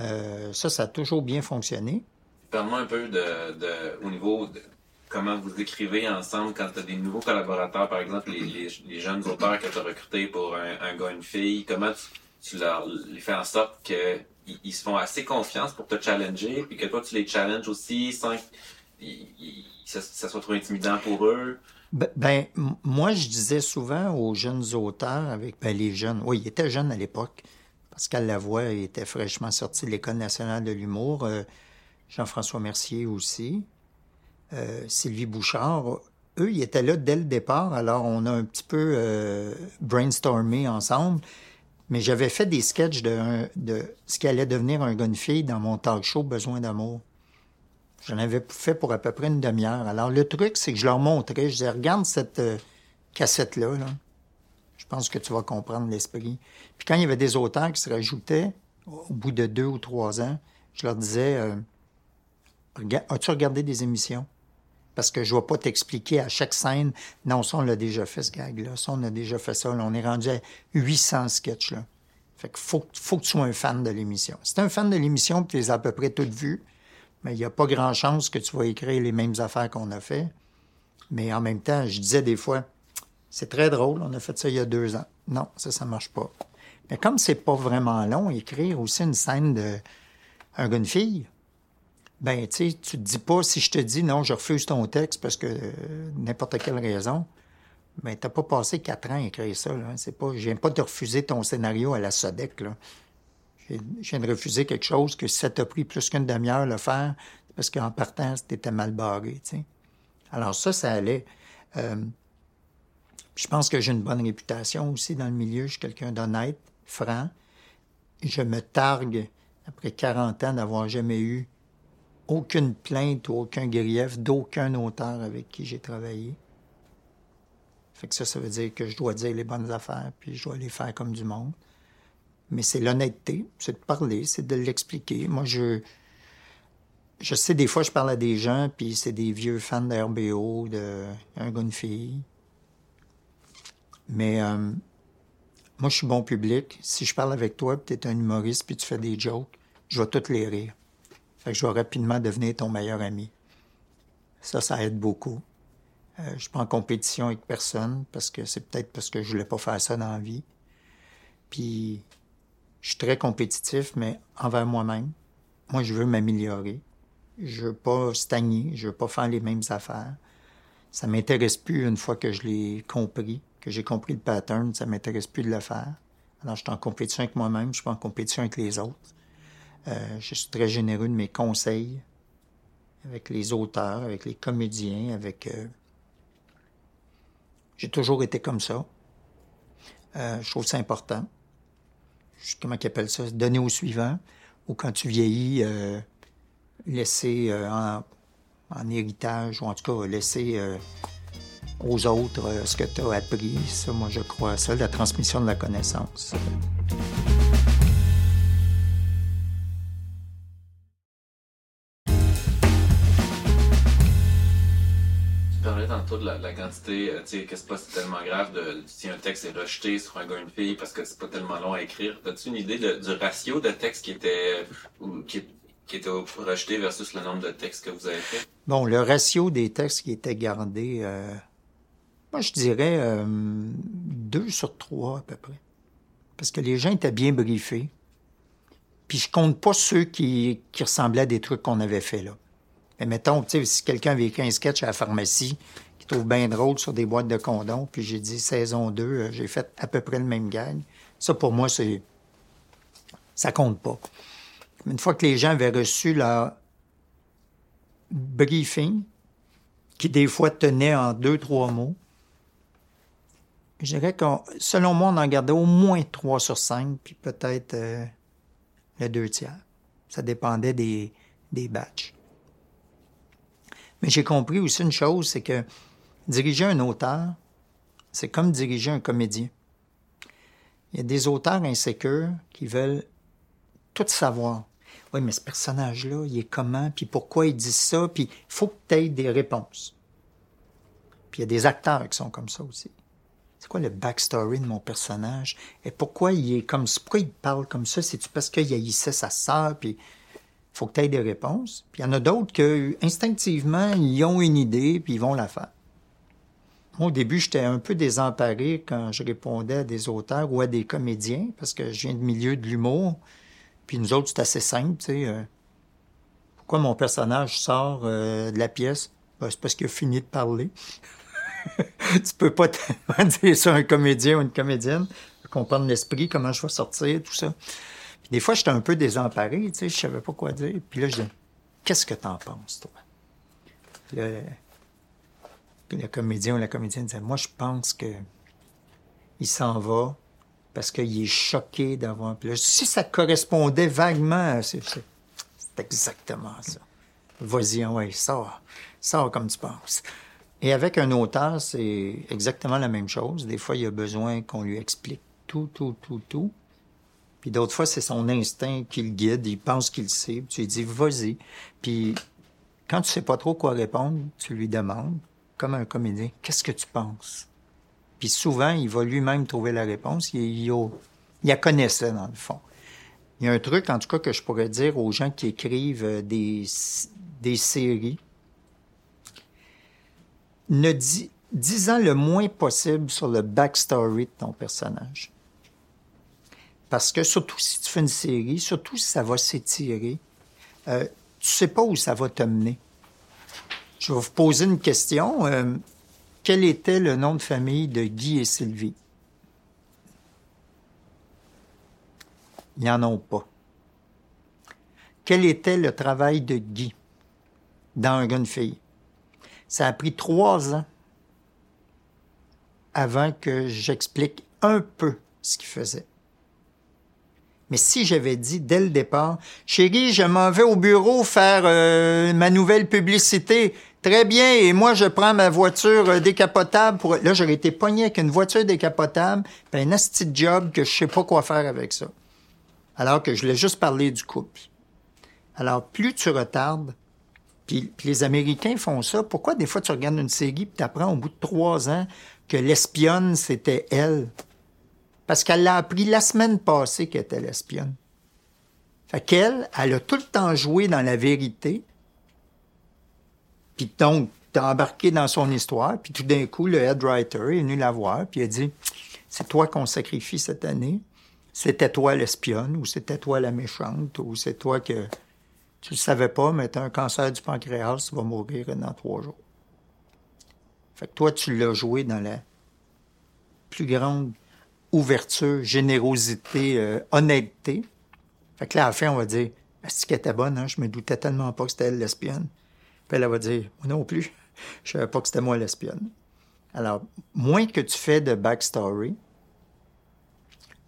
Euh, ça, ça a toujours bien fonctionné. Parle-moi un peu de, de, au niveau de comment vous écrivez ensemble quand tu as des nouveaux collaborateurs, par exemple les, les, jeunes auteurs que tu as recrutés pour un, un, gars, une fille. Comment tu, tu leur les fais en sorte qu'ils ils se font assez confiance pour te challenger, puis que toi tu les challenges aussi sans que ça, ça soit trop intimidant pour eux? Ben, ben moi, je disais souvent aux jeunes auteurs, avec ben, les jeunes, oui, ils étaient jeunes à l'époque, Pascal Lavoie était fraîchement sorti de l'École nationale de l'humour, euh, Jean-François Mercier aussi, euh, Sylvie Bouchard. Eux, ils étaient là dès le départ, alors on a un petit peu euh, brainstormé ensemble. Mais j'avais fait des sketchs de, ce qui allait devenir un gun fille dans mon talk show Besoin d'amour. J'en avais fait pour à peu près une demi-heure. Alors, le truc, c'est que je leur montrais. Je disais, regarde cette cassette-là. Je pense que tu vas comprendre l'esprit. Puis quand il y avait des auteurs qui se rajoutaient, au bout de deux ou trois ans, je leur disais, euh, as-tu regardé des émissions? Parce que je ne vais pas t'expliquer à chaque scène, non, ça, on l'a déjà fait, ce gag-là. Ça, on a déjà fait ça. on est rendu à 800 sketchs, là. Fait qu'il faut, que tu sois un fan de l'émission. Si tu un fan de l'émission, tu les as à peu près toutes vues, mais il n'y a pas grand chance que tu vas écrire les mêmes affaires qu'on a fait. Mais en même temps, je disais des fois, c'est très drôle, on a fait ça il y a deux ans. Non, ça, ça marche pas. Mais comme c'est pas vraiment long, écrire aussi une scène de un gars, une fille, ben, tu sais, tu te dis pas, si je te dis non, je refuse ton texte parce que euh, n'importe quelle raison, ben, t'as pas passé quatre ans à écrire ça, là. C'est pas, je viens pas de refuser ton scénario à la SODEC, là je viens de refuser quelque chose que ça t'a pris plus qu'une demi-heure le faire, parce qu'en partant, c'était mal barré. Tu. Alors ça, ça allait. Euh, je pense que j'ai une bonne réputation aussi dans le milieu. Je suis quelqu'un d'honnête, franc. Je me targue, après 40 ans, d'avoir jamais eu aucune plainte ou aucun grief d'aucun auteur avec qui j'ai travaillé. Fait que ça, ça veut dire que je dois dire les bonnes affaires, puis je dois les faire comme du monde. Mais c'est l'honnêteté, c'est de parler, c'est de l'expliquer. Moi, je, je sais, des fois, je parle à des gens, puis c'est des vieux fans de RBO, de un gars, une fille. Mais euh, moi, je suis bon public. Si je parle avec toi, puis tu es un humoriste, puis tu fais des jokes, je vais toutes les rire. Fait que je vais rapidement devenir ton meilleur ami. Ça, ça aide beaucoup. Euh, je suis pas en compétition avec personne, parce que c'est peut-être parce que je voulais pas faire ça dans la vie. Puis je suis très compétitif, mais envers moi-même. Moi, je veux m'améliorer. Je veux pas stagner. Je veux pas faire les mêmes affaires. Ça m'intéresse plus une fois que je l'ai compris, que j'ai compris le pattern, ça m'intéresse plus de le faire. Alors, je suis en compétition avec moi-même, je suis pas en compétition avec les autres. Euh, je suis très généreux de mes conseils avec les auteurs, avec les comédiens, avec... Euh, j'ai toujours été comme ça. Euh, je trouve ça important comment ils appellent ça, donner au suivant, ou quand tu vieillis, laisser euh, en, héritage, ou en tout cas laisser aux autres ce que tu as appris. Ça, moi, je crois ça, la transmission de la connaissance. de la, quantité, euh, tu sais, que c'est pas tellement grave de, si un texte est rejeté sur un gars ou une fille parce que c'est pas tellement long à écrire. As-tu une idée du ratio de textes qui était, ou, qui, qui était rejeté versus le nombre de textes que vous avez fait? Bon, le ratio des textes qui étaient gardés, euh, moi, je dirais euh, deux sur trois à peu près. Parce que les gens étaient bien briefés. Puis je compte pas ceux qui, qui ressemblaient à des trucs qu'on avait fait là. Mais mettons, tu sais, si quelqu'un avait écrit un sketch à la pharmacie, trouve bien drôle sur des boîtes de condoms. Puis j'ai dit saison 2, euh, j'ai fait à peu près le même gag. Ça, pour moi, c'est. Ça compte pas. Une fois que les gens avaient reçu leur briefing, qui des fois tenait en deux, trois mots, je dirais que selon moi, on en gardait au moins 3 sur 5, puis peut-être euh, le deux tiers. Ça dépendait des, des batchs. Mais j'ai compris aussi une chose, c'est que diriger un auteur, c'est comme diriger un comédien. Il y a des auteurs insécures qui veulent tout savoir. Oui, mais ce personnage-là, il est comment, puis pourquoi il dit ça, puis il faut que tu aies des réponses. Puis il y a des acteurs qui sont comme ça aussi. Quoi le backstory de mon personnage? Et pourquoi il est comme Pourquoi il parle comme ça? C'est-tu parce qu'il haïssait sa sœur? Puis faut que tu aies des réponses? Puis il y en a d'autres que, instinctivement, ils ont une idée, puis ils vont la faire. Moi, au début, j'étais un peu désemparé quand je répondais à des auteurs ou à des comédiens, parce que je viens du milieu de l'humour. Puis nous autres, c'est assez simple, tu sais. Euh, pourquoi mon personnage sort euh, de la pièce? Ben, c'est parce qu'il a fini de parler. tu peux pas tellement dire ça à un comédien ou une comédienne, comprendre l'esprit, comment je vais sortir, tout ça. Puis des fois, j'étais un peu désemparé, tu sais, je savais pas quoi dire. Puis là, je dis, qu'est-ce que t'en penses, toi? Puis le comédien ou la comédienne disait, moi, je pense que il s'en va parce qu'il est choqué d'avoir... Puis là, si ça correspondait vaguement, c'est exactement ça. Vas-y, ouais, sors. Sors comme tu penses. Et avec un auteur, c'est exactement la même chose. Des fois, il a besoin qu'on lui explique tout, tout, tout, tout. Puis d'autres fois, c'est son instinct qui le guide. Il pense qu'il sait. Tu lui dis, vas-y. Puis quand tu sais pas trop quoi répondre, tu lui demandes, comme un comédien, qu'est-ce que tu penses? Puis souvent, il va lui-même trouver la réponse. Il, il, il la connaissait, dans le fond. Il y a un truc, en tout cas, que je pourrais dire aux gens qui écrivent euh, des, des séries ne dis, disant le moins possible sur le backstory de ton personnage. Parce que surtout si tu fais une série, surtout si ça va s'étirer, euh, tu sais pas où ça va te mener. Je vais vous poser une question. Euh, quel était le nom de famille de Guy et Sylvie? Ils n'en ont pas. Quel était le travail de Guy dans un gars, fille? Ça a pris trois ans avant que j'explique un peu ce qu'il faisait. Mais si j'avais dit dès le départ, chérie, je m'en vais au bureau faire euh, ma nouvelle publicité. Très bien, et moi je prends ma voiture euh, décapotable pour. Là, j'aurais été pogné avec une voiture décapotable, puis un asti job que je sais pas quoi faire avec ça. Alors que je voulais juste parler du couple. Alors, plus tu retardes, puis, les Américains font ça. Pourquoi des fois tu regardes une série et tu apprends au bout de trois ans que l'espionne, c'était elle? Parce qu'elle l'a appris la semaine passée qu'elle était l'espionne. Fait qu'elle, elle a tout le temps joué dans la vérité. Puis donc, t'es embarqué dans son histoire. Puis tout d'un coup, le head writer est venu la voir. Puis il a dit, c'est toi qu'on sacrifie cette année. C'était toi l'espionne, ou c'était toi la méchante, ou c'est toi que tu le savais pas, mais tu as un cancer du pancréas, tu vas mourir dans trois jours. Fait que toi, tu l'as joué dans la plus grande ouverture, générosité, euh, honnêteté. Fait que là, à la fin, on va dire, est-ce qu'elle était bonne, hein? Je me doutais tellement pas que c'était elle l'espionne. Puis elle va dire, moi non plus. Je savais pas que c'était moi l'espionne. Alors, moins que tu fais de backstory,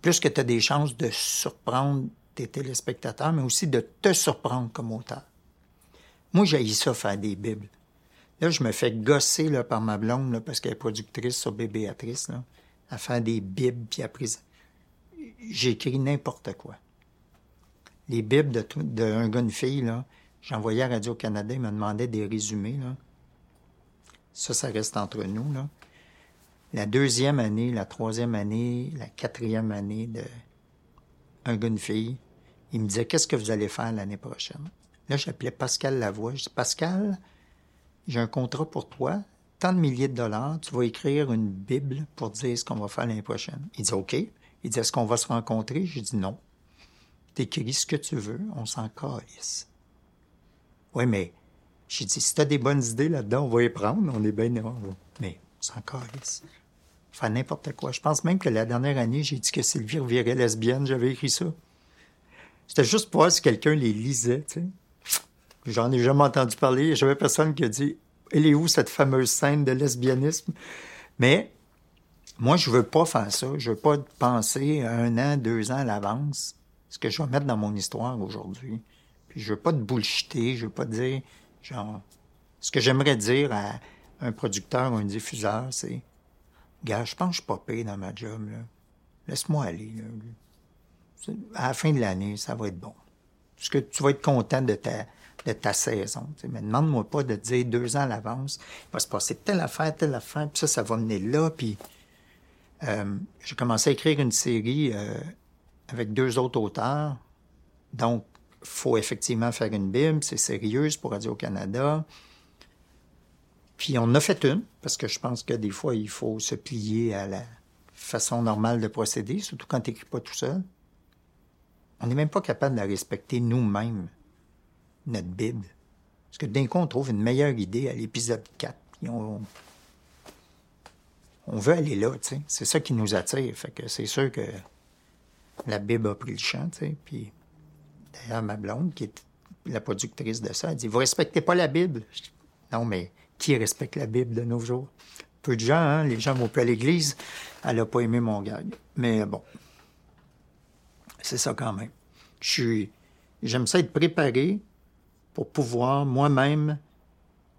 plus que tu as des chances de surprendre tes téléspectateurs, mais aussi de te surprendre comme auteur. Moi, j'ai ça faire des bibles. Là, je me fais gosser là, par ma blonde, parce qu'elle est productrice sur Bébéatrice, là, à faire des bibles, puis après, j'écris n'importe quoi. Les bibles de, de gars, fille, là, j'envoyais à Radio-Canada, ils me demandaient des résumés, là. Ça, ça reste entre nous, là. La deuxième année, la troisième année, la quatrième année de un gars, une fille. Il me disait, qu'est-ce que vous allez faire l'année prochaine? Là, j'appelais Pascal Lavoie. Je dis, Pascal, j'ai un contrat pour toi, tant de milliers de dollars, tu vas écrire une Bible pour dire ce qu'on va faire l'année prochaine. Il dit, OK. Il dit, est-ce qu'on va se rencontrer? J'ai dit, non. T'écris ce que tu veux, on s'en calisse. Oui, mais j'ai dit, si t'as des bonnes idées là-dedans, on va y prendre, on est bien... Mais on s'en calisse faire n'importe quoi. Je pense même que la dernière année, j'ai dit que Sylvie revirait lesbienne. J'avais écrit ça. C'était juste pour voir si quelqu'un les lisait, tu sais. J'en ai jamais entendu parler. J'avais personne qui a dit Elle est où cette fameuse scène de lesbianisme? Mais moi, je veux pas faire ça. Je veux pas penser un an, deux ans à l'avance ce que je vais mettre dans mon histoire aujourd'hui. Puis je veux pas te bullshiter, je veux pas dire, genre, ce que j'aimerais dire à un producteur ou un diffuseur, c'est, gars, je pense que je suis pas payé dans ma job. Laisse-moi aller, là. À la fin de l'année, ça va être bon. Parce que tu vas être content de ta, de ta saison. Mais demande-moi pas de dire deux ans à l'avance, il va se passer telle affaire, telle affaire, puis ça, ça va mener là, puis euh, j'ai commencé à écrire une série euh, avec deux autres auteurs. Donc, faut effectivement faire une Bible, c'est sérieuse pour Radio-Canada. Puis on a fait une, parce que je pense que des fois, il faut se plier à la façon normale de procéder, surtout quand tu n'écris pas tout seul. On n'est même pas capable de respecter nous-mêmes, notre Bible. Parce que d'un coup, on trouve une meilleure idée à l'épisode 4. Puis on, veut aller là, tu sais. C'est ça qui nous attire. Fait que c'est sûr que la Bible a pris le champ, tu sais. Puis d'ailleurs, ma blonde, qui est la productrice de ça, elle dit Vous respectez pas la Bible Non, mais qui respecte la Bible de nos jours Peu de gens, hein. Les gens vont plus à l'église. Elle a pas aimé mon gag. Mais bon, c'est ça quand même. Je suis. J'aime ça être préparé pour pouvoir moi-même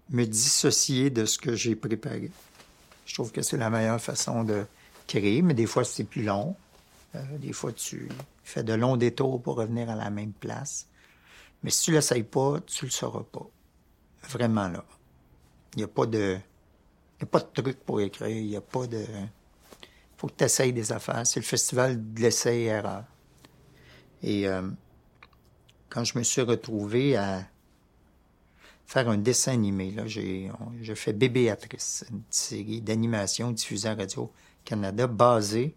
me dissocier de ce que j'ai préparé. Je trouve que c'est la meilleure façon de créer, mais des fois, c'est plus long. Euh, des fois, tu fais de longs détours pour revenir à la même place. Mais si tu l'essayes pas, tu le sauras pas. Vraiment, là. Il n'y a pas de... Y a pas de truc pour écrire. Il n'y a pas de... faut que tu essayes des affaires. C'est le festival de l'essai-erreur. Et euh, quand je me suis retrouvé à faire un dessin animé. Là, j'ai, je fais Bébéatrice, une série d'animation diffusée à Radio-Canada basée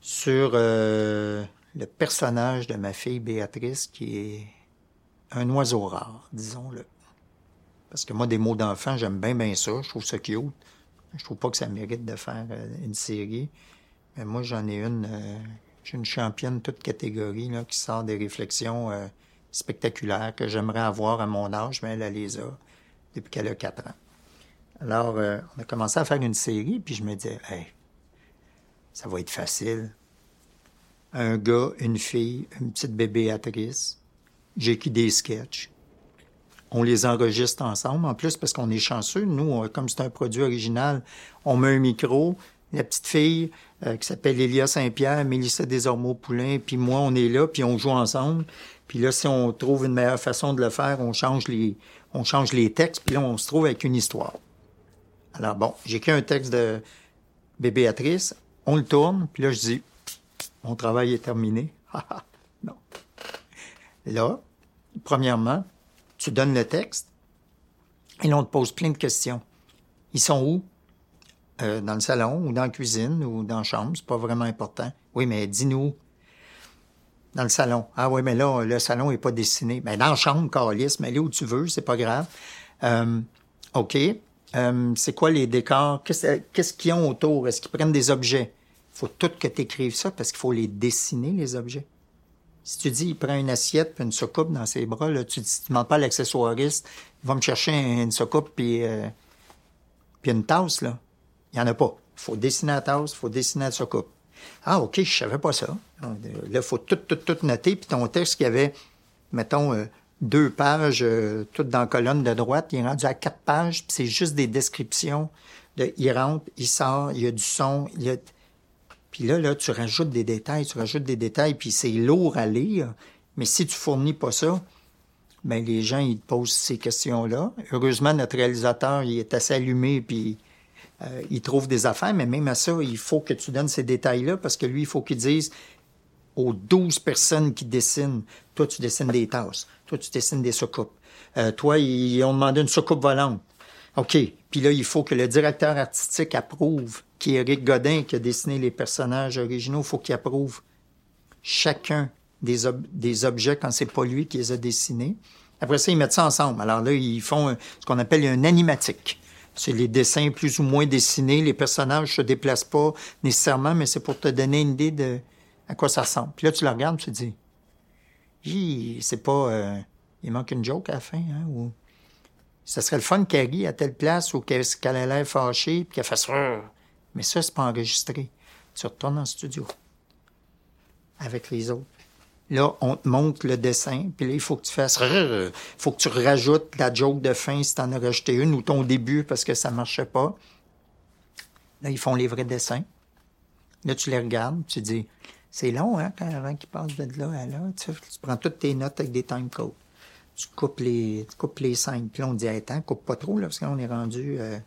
sur euh, le personnage de ma fille Béatrice qui est un oiseau rare, disons-le. Parce que moi, des mots d'enfant, j'aime bien, bien ça. Je trouve ça cute. Je trouve pas que ça mérite de faire euh, une série. Mais moi, j'en ai une. euh, j'ai une championne toute catégorie là, qui sort des réflexions euh, spectaculaires que j'aimerais avoir à mon âge, mais elle, les a depuis qu'elle a 4 ans. Alors, on a commencé à faire une série, puis je me disais, ça va être facile. Un gars, une fille, une petite bébé actrice. J'ai écrit des sketchs. On les enregistre ensemble. En plus, parce qu'on est chanceux, nous, comme c'est un produit original, on met un micro. La petite fille euh, qui s'appelle Elia Saint-Pierre, Mélissa Desormeaux-Poulain, puis moi, on est là, puis on joue ensemble. Puis là, si on trouve une meilleure façon de le faire, on change les, on change les textes, puis là, on se trouve avec une histoire. Alors bon, j'écris un texte de Bébéatrice, on le tourne, puis là, je dis, mon travail est terminé. non. Là, premièrement, tu donnes le texte, et là, on te pose plein de questions. Ils sont où? Euh, dans le salon, ou dans la cuisine, ou dans la chambre, c'est pas vraiment important. Oui, mais dis-nous. Dans le salon. Ah oui, mais là, le salon est pas dessiné. Mais dans la chambre, Carlis, mais là où tu veux, c'est pas grave. Euh, OK. Euh, c'est quoi les décors? Qu'est-ce qu'ils ont autour? Est-ce qu'ils prennent des objets? Il faut tout que tu écrives ça parce qu'il faut les dessiner, les objets. Si tu dis, il prend une assiette puis une soucoupe dans ses bras, là, tu ne pas à l'accessoiriste, il va me chercher une soucoupe puis, euh, puis une tasse, là. Il n'y en a pas. Il faut dessiner la tasse, faut dessiner la soucoupe. Ah, OK, je savais pas ça. Là, il faut tout, tout, tout noter. Puis ton texte qui avait, mettons, euh, deux pages, euh, toutes dans la colonne de droite, il est rendu à quatre pages, puis c'est juste des descriptions. De, il rentre, il sort, il y a du son, il y a... Puis là, là, tu rajoutes des détails, tu rajoutes des détails, puis c'est lourd à lire. Mais si tu fournis pas ça, ben les gens, ils te posent ces questions-là. Heureusement, notre réalisateur, il est assez allumé, puis euh, il trouve des affaires, mais même à ça, il faut que tu donnes ces détails-là, parce que lui, il faut qu'il dise aux 12 personnes qui dessinent, toi, tu dessines des tasses, toi, tu dessines des soucoupes. Euh, toi, ils ont demandé une soucoupe volante. OK. Puis là, il faut que le directeur artistique approuve, qui est Eric Godin, qui a dessiné les personnages originaux, il faut qu'il approuve chacun des, ob- des objets quand c'est pas lui qui les a dessinés. Après ça, ils mettent ça ensemble. Alors là, ils font ce qu'on appelle un animatique. C'est les dessins plus ou moins dessinés. Les personnages se déplacent pas nécessairement, mais c'est pour te donner une idée de à quoi ça ressemble. Puis là, tu le regardes, tu te dis, c'est pas, euh, il manque une joke à la fin, hein, ou ça serait le fun qu'elle rie à telle place ou qu'elle qu'elle ait l'air fâchée, puis qu'elle fasse, Mais ça, c'est pas enregistré. Tu retournes en studio avec les autres. Là, on te montre le dessin, puis là, il faut que tu fasses... Il faut que tu rajoutes la joke de fin si t'en as rajouté une, ou ton début parce que ça marchait pas. Là, ils font les vrais dessins. Là, tu les regardes, tu dis, c'est long, hein, quand, avant qu'ils passent de là à là. Tu, prends toutes tes notes avec des time codes. Tu coupes les, tu coupes les scènes. Puis là, on dit, attends, coupe pas trop, là, parce qu'on est rendu, euh,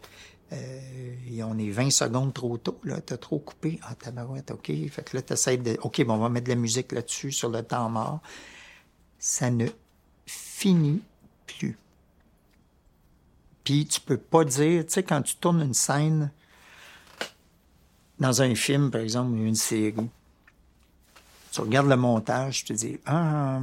euh, et on est 20 secondes trop tôt, là. T'as trop coupé. Ah, tabarouette, OK. Fait que là, t'essaies de, OK, bon, on va mettre de la musique là-dessus, sur le temps mort. Ça ne finit plus. Puis tu peux pas dire, tu sais, quand tu tournes une scène, dans un film, par exemple, ou une série, tu regardes le montage, tu te dis, ah,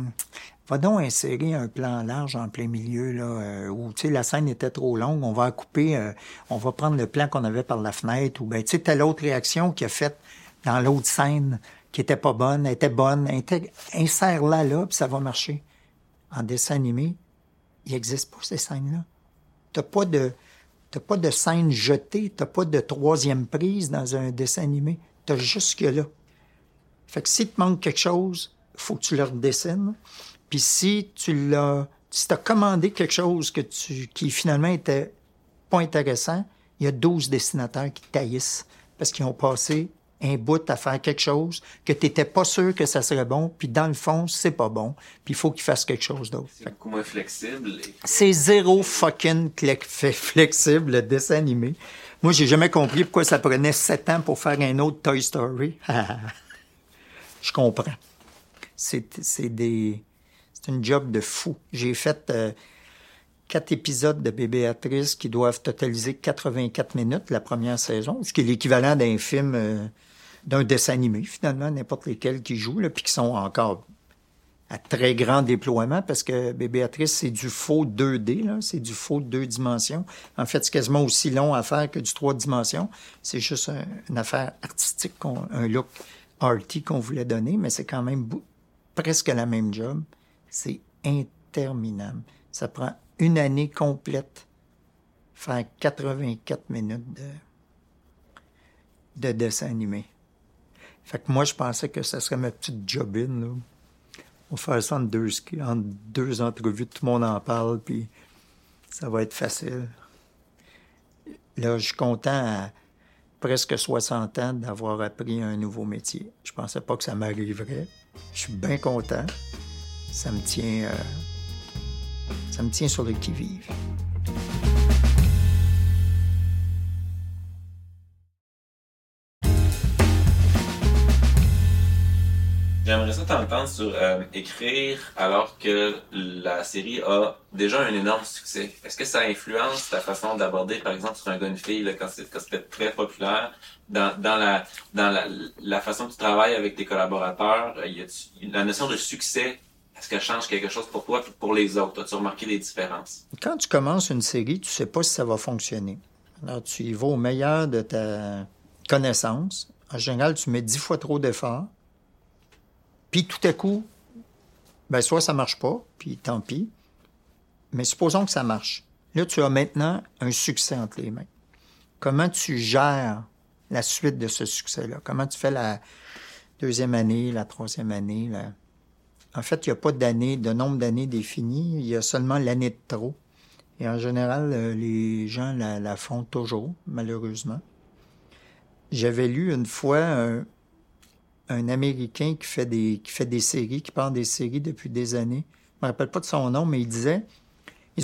va donc insérer un plan large en plein milieu, là, euh, où, tu sais, la scène était trop longue, on va couper, euh, on va prendre le plan qu'on avait par la fenêtre, ou, ben, tu sais, telle autre réaction qui a fait dans l'autre scène qui était pas bonne, était bonne, insère-la là, puis ça va marcher. En dessin animé, il n'existe pas ces scènes-là. T'as pas de, T'as pas de scène jetée, t'as pas de troisième prise dans un dessin animé. T'as juste ce là. Fait que si te manque quelque chose, faut que tu le redessines. Puis si tu l'as, si t'as commandé quelque chose que tu, qui finalement était pas intéressant, il y a 12 dessinateurs qui taillissent parce qu'ils ont passé un bout à faire quelque chose que tu n'étais pas sûr que ça serait bon, puis dans le fond, c'est pas bon, puis il faut qu'il fasse quelque chose d'autre. C'est beaucoup moins flexible. C'est zéro fucking flexible, le dessin animé. Moi, j'ai jamais compris pourquoi ça prenait sept ans pour faire un autre Toy Story. Je comprends. C'est des... C'est une job de fou. J'ai fait... Euh, quatre épisodes de Bébé Atrice qui doivent totaliser 84 minutes la première saison, ce qui est l'équivalent d'un film euh, d'un dessin animé, finalement, n'importe lesquels qui jouent, puis qui sont encore à très grand déploiement, parce que Béatrice, c'est du faux 2D, là, c'est du faux deux dimensions. En fait, c'est quasiment aussi long à faire que du trois dimensions. C'est juste une affaire artistique, un look arty qu'on voulait donner, mais c'est quand même presque la même job. C'est interminable. Ça prend une année complète faire 84 minutes de, de dessin animé. Fait que moi, je pensais que ça serait ma petite jobine. Là. On va faire ça en deux, en deux entrevues, tout le monde en parle, puis ça va être facile. Là, je suis content à presque 60 ans d'avoir appris un nouveau métier. Je pensais pas que ça m'arriverait. Je suis bien content. Ça me tient, euh, ça me tient sur le qui-vive. J'aimerais ça t'entendre sur euh, écrire alors que la série a déjà un énorme succès. Est-ce que ça influence ta façon d'aborder, par exemple, sur un gars une fille quand c'était très populaire, dans, la façon que tu travailles avec tes collaborateurs, euh, la notion de succès. Est-ce qu'elle change quelque chose pour toi et pour les autres? As-tu remarqué des différences? Quand tu commences une série, tu sais pas si ça va fonctionner. Alors, tu y vas au meilleur de ta connaissance. En général, tu mets dix fois trop d'efforts puis tout à coup, ben soit ça marche pas, puis tant pis. Mais supposons que ça marche. Là, tu as maintenant un succès entre les mains. Comment tu gères la suite de ce succès-là? Comment tu fais la deuxième année, la troisième année? En fait, il n'y a pas d'année, de nombre d'années définies. Il y a seulement l'année de trop. Et en général, euh, les gens la, font toujours, malheureusement. J'avais lu une fois un, Américain qui fait des, séries, qui parle des séries depuis des années. Je me rappelle pas de son nom, mais il disait,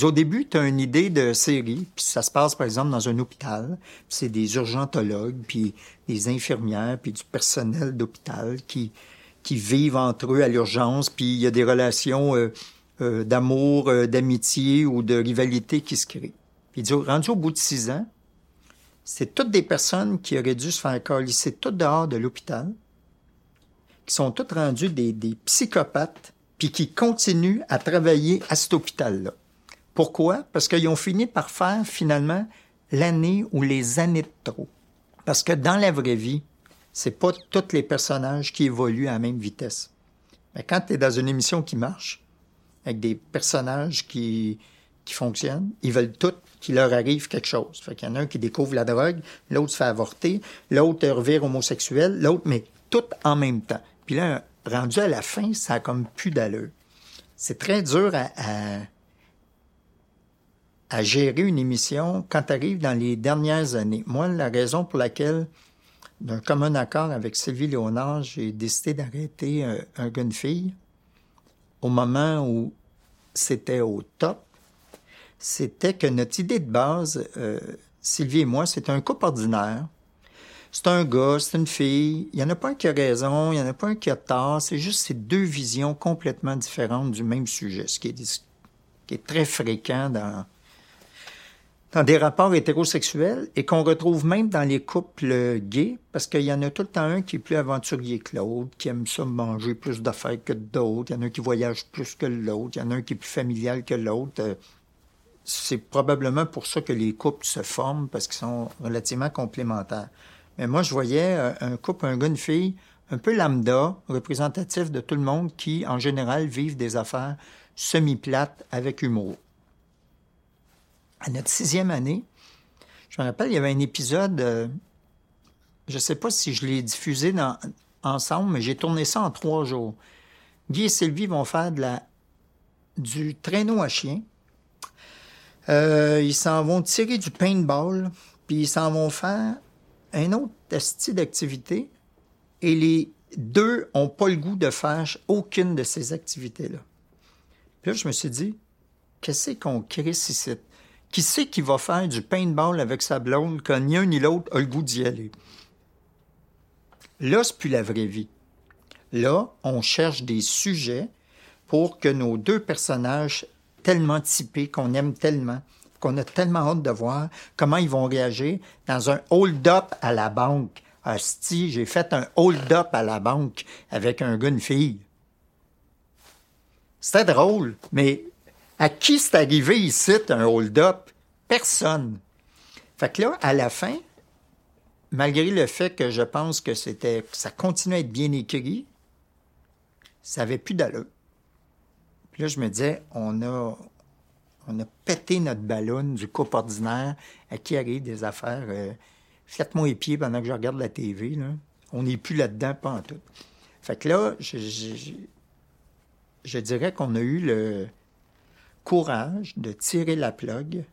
au début, tu as une idée de série, puis ça se passe, par exemple, dans un hôpital. C'est des urgentologues, puis des infirmières, puis du personnel d'hôpital qui, qui vivent entre eux à l'urgence, puis il y a des relations euh, euh, d'amour, euh, d'amitié ou de rivalité qui se créent. Puis rendu au bout de six ans, c'est toutes des personnes qui auraient dû se faire calisser tout dehors de l'hôpital, qui sont tous rendus des, psychopathes, puis qui continuent à travailler à cet hôpital-là. Pourquoi? Parce qu'ils ont fini par faire finalement l'année ou les années de trop. Parce que dans la vraie vie, c'est pas tous les personnages qui évoluent à la même vitesse. Mais quand tu es dans une émission qui marche, avec des personnages qui, qui fonctionne. Ils veulent tout qu'il leur arrive quelque chose. Fait qu'il y en a un qui découvre la drogue, l'autre se fait avorter, l'autre revire homosexuel, l'autre, mais tout en même temps. Puis là, rendu à la fin, ça a comme plus. C'est très dur à, à, gérer une émission quand tu arrives dans les dernières années. Moi, la raison pour laquelle, d'un commun accord avec Sylvie Léonard, j'ai décidé d'arrêter un, un une fille, au moment où c'était au top, c'était que notre idée de base, euh, Sylvie et moi, c'est un couple ordinaire. C'est un gars, c'est une fille. Il n'y en a pas un qui a raison, il n'y en a pas un qui a tort. C'est juste ces deux visions complètement différentes du même sujet, ce qui est, qui est très fréquent dans, dans des rapports hétérosexuels et qu'on retrouve même dans les couples gays, parce qu'il y en a tout le temps un qui est plus aventurier que l'autre, qui aime ça manger plus d'affaires que d'autres, il y en a un qui voyage plus que l'autre, il y en a un qui est plus familial que l'autre c'est probablement pour ça que les couples se forment, parce qu'ils sont relativement complémentaires. Mais moi, je voyais euh, un couple, un gars, une fille, un peu lambda, représentatif de tout le monde, qui, en général, vivent des affaires semi-plates avec humour. À notre sixième année, je me rappelle, il y avait un épisode, euh, je ne sais pas si je l'ai diffusé ensemble, mais j'ai tourné ça en trois jours. Guy et Sylvie vont faire du traîneau à chien euh, ils s'en vont tirer du paintball, puis ils s'en vont faire un autre style d'activité. Et les deux ont pas le goût de faire aucune de ces activités-là. Puis là, je me suis dit, qu'est-ce qu'on crée ici? Qui c'est qui va faire du paintball avec sa blonde quand ni un ni l'autre a le goût d'y aller? Là, c'est plus la vraie vie. Là, on cherche des sujets pour que nos deux personnages tellement typés, qu'on aime tellement, qu'on a tellement hâte de voir comment ils vont réagir dans un hold-up à la banque. Asti, j'ai fait un hold-up à la banque avec un gars, une fille. C'était drôle, mais à qui c'est arrivé ici un hold-up? Personne. Fait que là, à la fin, malgré le fait que je pense que c'était, ça continuait à être bien écrit, ça avait plus d'allure. Puis là, je me disais, on a, on a pété notre ballon du couple ordinaire à qui arrive des affaires. Euh, Faites-moi les pieds pendant que je regarde la TV. On n'est plus là-dedans, pas en tout. Fait que là, je, je, dirais qu'on a eu le courage de tirer la plug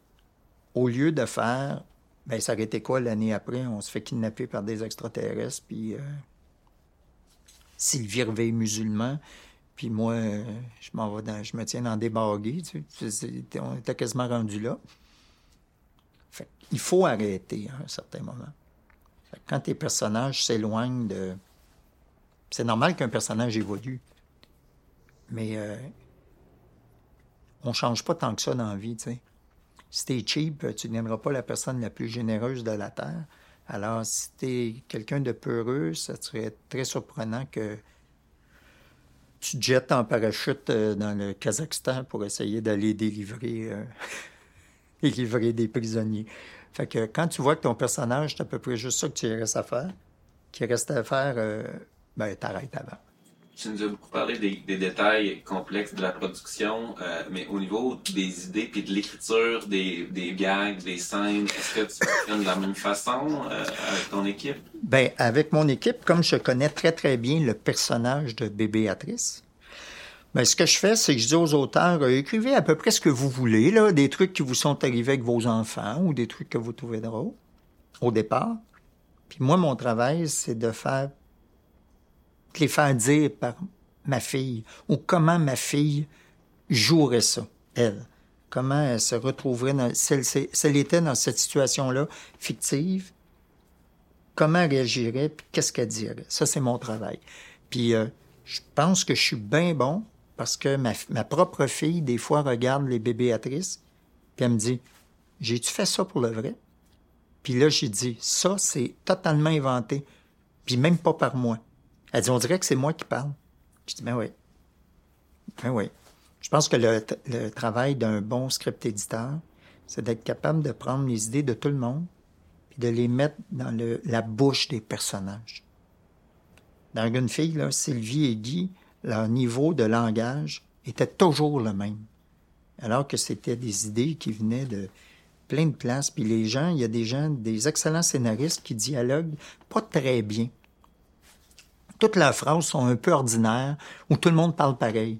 au lieu de faire. Ben, ça aurait été quoi l'année après? On se fait kidnapper par des extraterrestres, puis euh, Sylvie Réveil musulman. Puis moi, je m'en vais dans, je me tiens dans des baguilles, tu sais. on était quasiment rendu là. Fait, il faut arrêter à un certain moment. quand tes personnages s'éloignent de. C'est normal qu'un personnage évolue. Mais euh, on change pas tant que ça dans la vie, tu sais. Si t'es cheap, tu ne deviendras pas la personne la plus généreuse de la Terre. Alors, si t'es quelqu'un de peureux, ça serait très surprenant que tu te jettes en parachute euh, dans le Kazakhstan pour essayer d'aller délivrer, euh, délivrer des prisonniers. Fait que quand tu vois que ton personnage, c'est à peu près juste ça que tu restes à faire, qui reste à faire, euh, ben t'arrêtes avant. Tu nous as beaucoup parlé des, détails complexes de la production, euh, mais au niveau des idées puis de l'écriture, des, des, gags, des scènes, est-ce que tu fonctionnes de la même façon euh, avec ton équipe? Ben, avec mon équipe, comme je connais très très bien le personnage de Bébéatrice, ben, ce que je fais, c'est que je dis aux auteurs, euh, écrivez à peu près ce que vous voulez, là, des trucs qui vous sont arrivés avec vos enfants ou des trucs que vous trouvez drôles au départ. Puis moi, mon travail, c'est de faire les faire dire par ma fille, ou comment ma fille jouerait ça, elle. Comment elle se retrouverait, dans, si, elle, était dans cette situation-là fictive, comment elle réagirait, puis qu'est-ce qu'elle dirait? Ça, c'est mon travail. Puis euh, je pense que je suis bien bon parce que ma, ma, propre fille, des fois, regarde les bébéatrices, puis elle me dit J'ai-tu fait ça pour le vrai Puis là, j'ai dit Ça, c'est totalement inventé, puis même pas par moi. Elle dit, on dirait que c'est moi qui parle. Je dis, ben oui. Ben oui. Je pense que le, travail d'un bon script éditeur, c'est d'être capable de prendre les idées de tout le monde puis de les mettre dans la bouche des personnages. Dans une fille, là, Sylvie et Guy, leur niveau de langage était toujours le même. alors que c'était des idées qui venaient de plein de places. Puis les gens, il y a des gens, des excellents scénaristes qui dialoguent pas très bien. Toutes leurs phrases sont un peu ordinaires, où tout le monde parle pareil.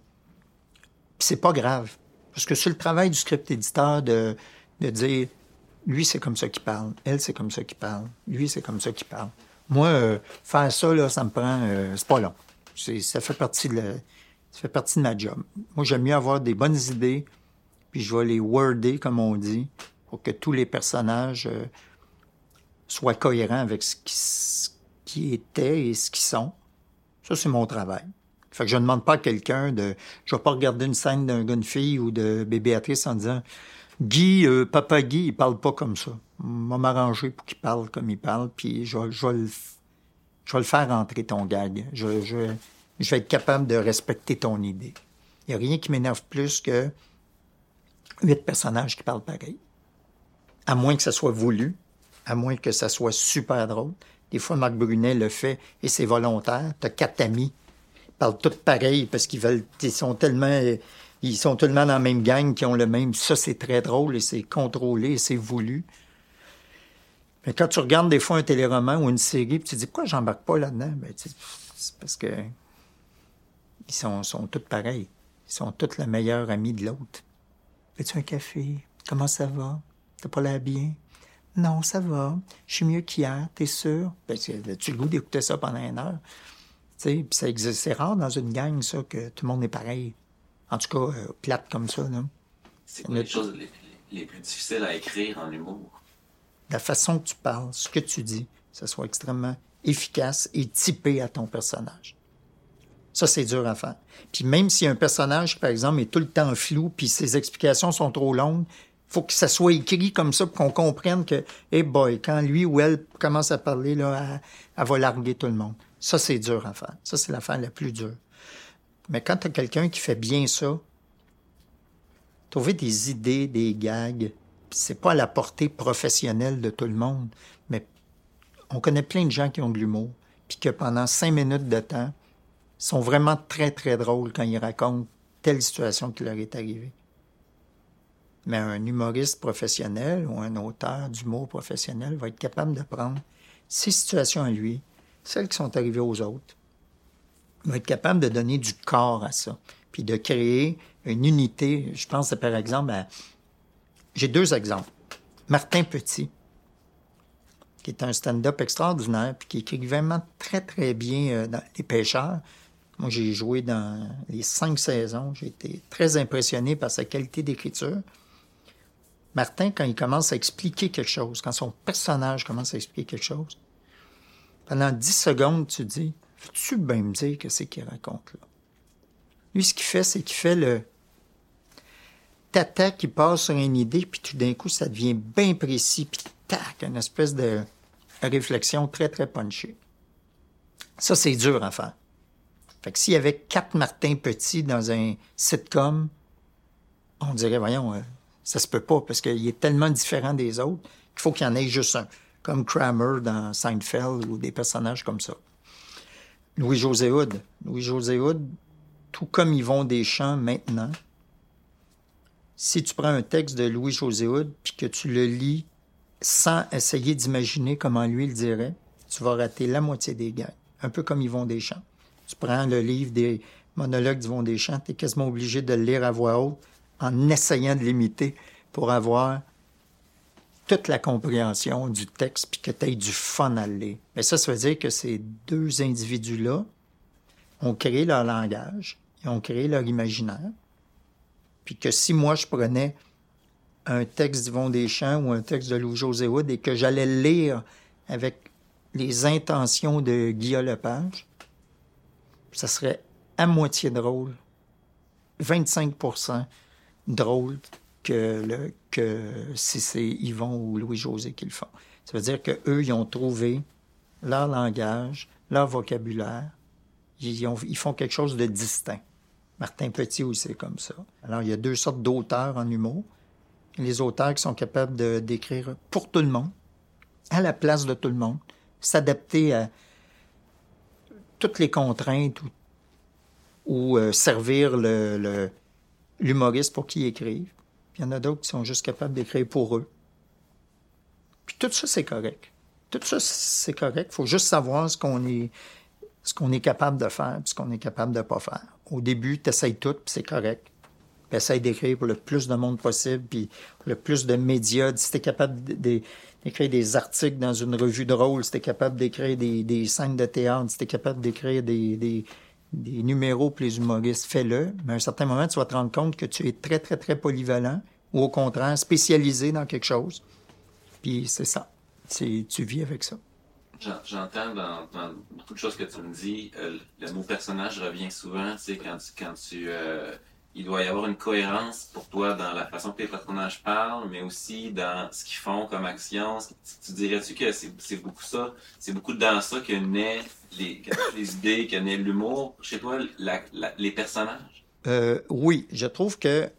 Puis c'est pas grave. Parce que c'est le travail du script éditeur de, de dire lui, c'est comme ça qu'il parle. Elle, c'est comme ça qu'il parle. Lui, c'est comme ça qu'il parle. Moi, euh, faire ça, là, ça me prend. Euh, c'est pas long. ça fait partie de ça fait partie de ma job. Moi, j'aime mieux avoir des bonnes idées, puis je vais les worder, comme on dit, pour que tous les personnages euh, soient cohérents avec ce qui, qui étaient et ce qu'ils sont. Ça, c'est mon travail. Fait que je ne demande pas à quelqu'un de. Je vais pas regarder une scène d'un gars, fille ou de bébé en disant Guy, euh, papa Guy, il parle pas comme ça. On va m'arranger pour qu'il parle comme il parle, puis je, vais le, je vais faire rentrer ton gag. Je, je, je vais être capable de respecter ton idée. Il n'y a rien qui m'énerve plus que huit personnages qui parlent pareil. À moins que ça soit voulu, à moins que ça soit super drôle. Des fois, Marc Brunet le fait et c'est volontaire. T'as quatre amis, ils parlent tous pareil parce qu'ils veulent, ils sont tellement, ils sont tellement dans la même gang qui ont le même. Ça, c'est très drôle et c'est contrôlé et c'est voulu. Mais quand tu regardes des fois un téléroman ou une série, tu te dis pourquoi j'embarque pas là-dedans? Ben, c'est parce que ils sont, sont tous pareils. Ils sont tous la meilleure amie de l'autre. Veux-tu un café? Comment ça va? T'as pas l'air bien? Non, ça va. Je suis mieux qu'hier, t'es sûr? Ben, tu le goût d'écouter ça pendant une heure? Tu sais, c'est rare dans une gang, ça, que tout le monde est pareil. En tout cas, euh, plate comme ça, là. C'est quoi les choses les, plus difficiles à écrire en humour? La façon que tu parles, ce que tu dis, ça soit extrêmement efficace et typé à ton personnage. Ça, c'est dur à faire. Puis même si un personnage, par exemple, est tout le temps flou, puis ses explications sont trop longues, faut que ça soit écrit comme ça pour qu'on comprenne que, hey boy, quand lui ou elle commence à parler, là, elle, va larguer tout le monde. Ça, c'est dur à faire. Ça, c'est l'affaire la plus dure. Mais quand tu as quelqu'un qui fait bien ça, trouver des idées, des gags, c'est pas à la portée professionnelle de tout le monde, mais on connaît plein de gens qui ont de l'humour, puis que pendant cinq minutes de temps, sont vraiment très, très drôles quand ils racontent telle situation qui leur est arrivée. Mais un humoriste professionnel ou un auteur d'humour professionnel va être capable de prendre ces situations à lui, celles qui sont arrivées aux autres, va être capable de donner du corps à ça, puis de créer une unité. Je pense par exemple à... J'ai deux exemples. Martin Petit, qui est un stand-up extraordinaire, puis qui écrit vraiment très, très bien euh, dans Les Pêcheurs. Moi, j'ai joué dans les cinq saisons. J'ai été très impressionné par sa qualité d'écriture. Martin, quand il commence à expliquer quelque chose, quand son personnage commence à expliquer quelque chose, pendant dix secondes, tu dis Veux-tu bien me dire que c'est qu'il raconte là? Lui, ce qu'il fait, c'est qu'il fait le tata qui passe sur une idée, puis tout d'un coup, ça devient bien précis, puis tac, une espèce de réflexion très, très punchée. Ça, c'est dur à faire. Fait que s'il y avait quatre Martin Petit dans un sitcom, on dirait, voyons, euh, ça se peut pas parce qu'il est tellement différent des autres qu'il faut qu'il y en ait juste un. Comme Kramer dans Seinfeld ou des personnages comme ça. Louis-José Hood. Louis-José Hood, tout comme Yvon Deschamps maintenant, si tu prends un texte de Louis-José Hood puis que tu le lis sans essayer d'imaginer comment lui le dirait, tu vas rater la moitié des gags. Un peu comme Yvon Deschamps. Tu prends le livre des monologues d'Yvon Deschamps, tu es quasiment obligé de le lire à voix haute en essayant de l'imiter pour avoir toute la compréhension du texte puis que tu aies du fun à lire. Mais ça, ça veut dire que ces deux individus-là ont créé leur langage, ils ont créé leur imaginaire. Puis que si moi, je prenais un texte d'Yvon Deschamps ou un texte de Louis-José Wood et que j'allais le lire avec les intentions de Guillaume Lepage, ça serait à moitié drôle, 25 drôle que, le, que si c'est Yvon ou Louis-José qui le font. Ça veut dire qu'eux, ils ont trouvé leur langage, leur vocabulaire. Ils, ils font quelque chose de distinct. Martin Petit aussi, c'est comme ça. Alors, il y a deux sortes d'auteurs en humour. Les auteurs qui sont capables de d'écrire pour tout le monde, à la place de tout le monde, s'adapter à, toutes les contraintes ou, euh, servir le, l'humoriste pour qu'ils écrivent. Puis il y en a d'autres qui sont juste capables d'écrire pour eux. Puis tout ça, c'est correct. Tout ça, c'est correct. Il faut juste savoir ce qu'on est, ce qu'on est capable de faire puis ce qu'on est capable de pas faire. Au début, tu tout, puis c'est correct. Puis essaye d'écrire pour le plus de monde possible, puis le plus de médias. Si tu es capable d'écrire des articles dans une revue de rôle, si tu es capable d'écrire des, scènes de théâtre, si tu es capable d'écrire des, des, numéros pour les humoristes, fais-le. Mais à un certain moment, tu vas te rendre compte que tu es très, très, très polyvalent, ou au contraire, spécialisé dans quelque chose. Puis c'est ça. Tu vis avec ça. J'entends dans, beaucoup de choses que tu me dis, euh, le mot personnage revient souvent, tu sais, quand tu, quand tu euh, il doit y avoir une cohérence pour toi dans la façon que les personnages parlent, mais aussi dans ce qu'ils font comme action. Tu, dirais-tu que c'est beaucoup ça, c'est beaucoup dans ça que naît les, idées, que naît l'humour chez toi, les personnages? Euh, oui, je trouve que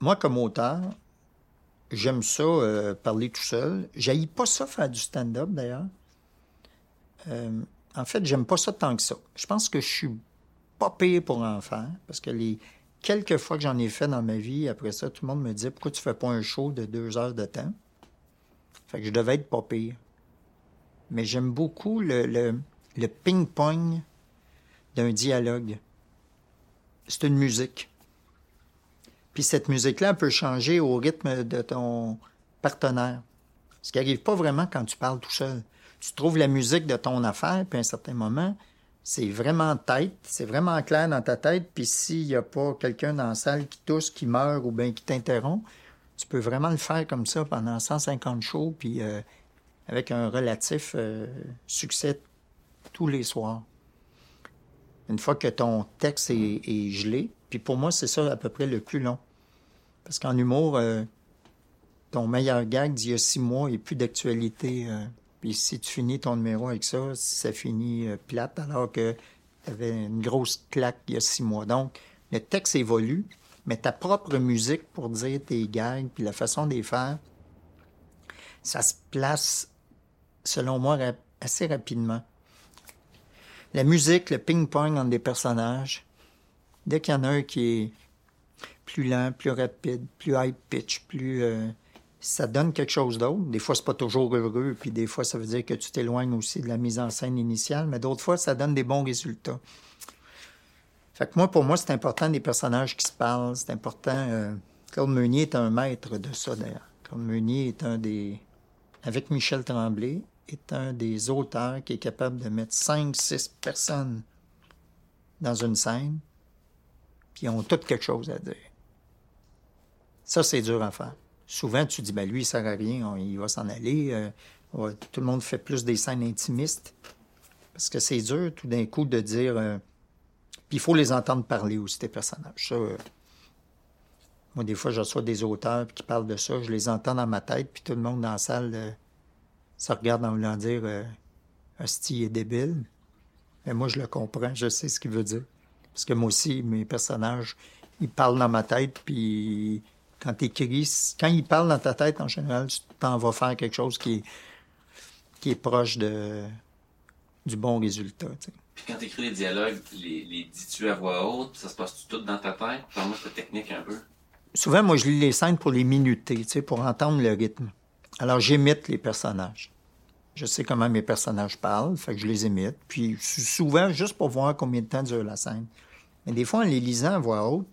moi, comme auteur, j'aime ça parler tout seul. J'aille pas ça faire du stand-up d'ailleurs. Euh, en fait, j'aime pas ça tant que ça. Je pense que je suis pas payé pour en faire parce que les quelques fois que j'en ai fait dans ma vie, après ça, tout le monde me dit pourquoi tu fais pas un show de deux heures de temps? Fait que je devais être pas pire. Mais j'aime beaucoup le, le, ping-pong d'un dialogue. C'est une musique. Puis cette musique-là peut changer au rythme de ton partenaire. Ce qui n'arrive pas vraiment quand tu parles tout seul tu trouves la musique de ton affaire, puis à un certain moment, c'est vraiment tête, c'est vraiment clair dans ta tête, puis s'il n'y a pas quelqu'un dans la salle qui tousse, qui meurt ou bien qui t'interrompt, tu peux vraiment le faire comme ça pendant 150 shows, puis euh, avec un relatif euh, succès tous les soirs. Une fois que ton texte est, gelé, puis pour moi, c'est ça à peu près le plus long. Parce qu'en humour, euh, ton meilleur gag d'il y a six mois n'est plus d'actualité puis si tu finis ton numéro avec ça, ça finit euh, plate, alors que tu avais une grosse claque il y a six mois. Donc, le texte évolue, mais ta propre musique pour dire tes gags, puis la façon de les faire, ça se place, selon moi, assez rapidement. La musique, le ping-pong entre des personnages, dès qu'il y en a un qui est plus lent, plus rapide, plus high pitch, plus euh, ça donne quelque chose d'autre. Des fois, c'est pas toujours heureux, puis des fois, ça veut dire que tu t'éloignes aussi de la mise en scène initiale, mais d'autres fois, ça donne des bons résultats. Fait que moi, pour moi, c'est important des personnages qui se parlent, c'est important. Euh, Claude Meunier est un maître de ça, d'ailleurs. Claude Meunier est un des, avec Michel Tremblay, est un des auteurs qui est capable de mettre cinq, six personnes dans une scène, puis ils ont toutes quelque chose à dire. Ça, c'est dur à faire souvent, tu dis, ben lui, il sert à rien, il va s'en aller. Euh, tout le monde fait plus des scènes intimistes. Parce que c'est dur, tout d'un coup, de dire. Euh, puis il faut les entendre parler aussi, tes personnages. Ça, euh, moi, des fois, je reçois des auteurs qui parlent de ça, je les entends dans ma tête, puis tout le monde dans la salle ça regarde en voulant dire Hostie est débile. Mais moi, je le comprends, je sais ce qu'il veut dire. Parce que moi aussi, mes personnages, ils parlent dans ma tête, puis quand tu quand il parle dans ta tête, en général, tu t'en vas faire quelque chose qui est, qui est proche de, du bon résultat. Puis quand tu écris les dialogues, les, les dis-tu à voix haute? Ça se passe tout dans ta tête? Parle-moi de technique un peu. Souvent, moi, je lis les scènes pour les minuter, pour entendre le rythme. Alors, j'imite les personnages. Je sais comment mes personnages parlent, fait que je les imite. Puis souvent, juste pour voir combien de temps dure la scène. Mais des fois, en les lisant à voix haute,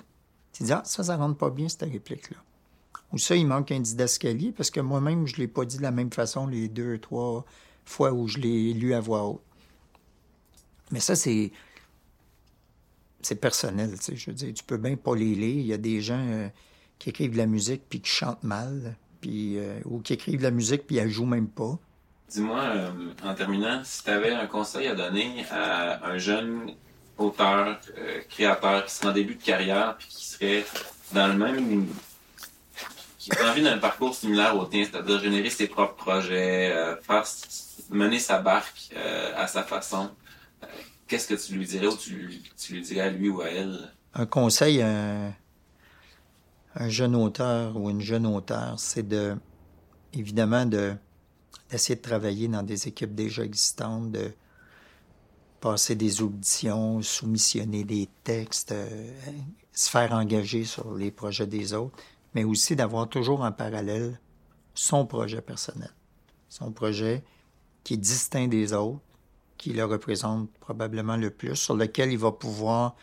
tu dis, ah, ça, ça rentre pas bien, cette réplique-là. Ou ça, il manque un didascalie, parce que moi-même, je ne l'ai pas dit de la même façon les deux, trois fois où je l'ai lu à voix haute. Mais ça, c'est. C'est personnel, tu sais. Je veux dire, tu peux bien pas les lire. Il y a des gens euh, qui écrivent de la musique puis qui chantent mal, puis, euh, ou qui écrivent de la musique puis ils jouent même pas. Dis-moi, euh, en terminant, si tu avais un conseil à donner à un jeune auteur, euh, créateur qui serait en début de carrière puis qui serait dans le même qui a envie d'un parcours similaire au tien, c'est-à-dire générer ses propres projets, euh, faire mener sa barque euh, à sa façon. Qu'est-ce que tu lui dirais ou tu, tu, lui dirais à lui ou à elle? Un conseil à un jeune auteur ou une jeune auteur, c'est de évidemment de d'essayer de travailler dans des équipes déjà existantes, de passer des auditions, soumissionner des textes, euh, se faire engager sur les projets des autres, mais aussi d'avoir toujours en parallèle son projet personnel, son projet qui est distinct des autres, qui le représente probablement le plus, sur lequel il va pouvoir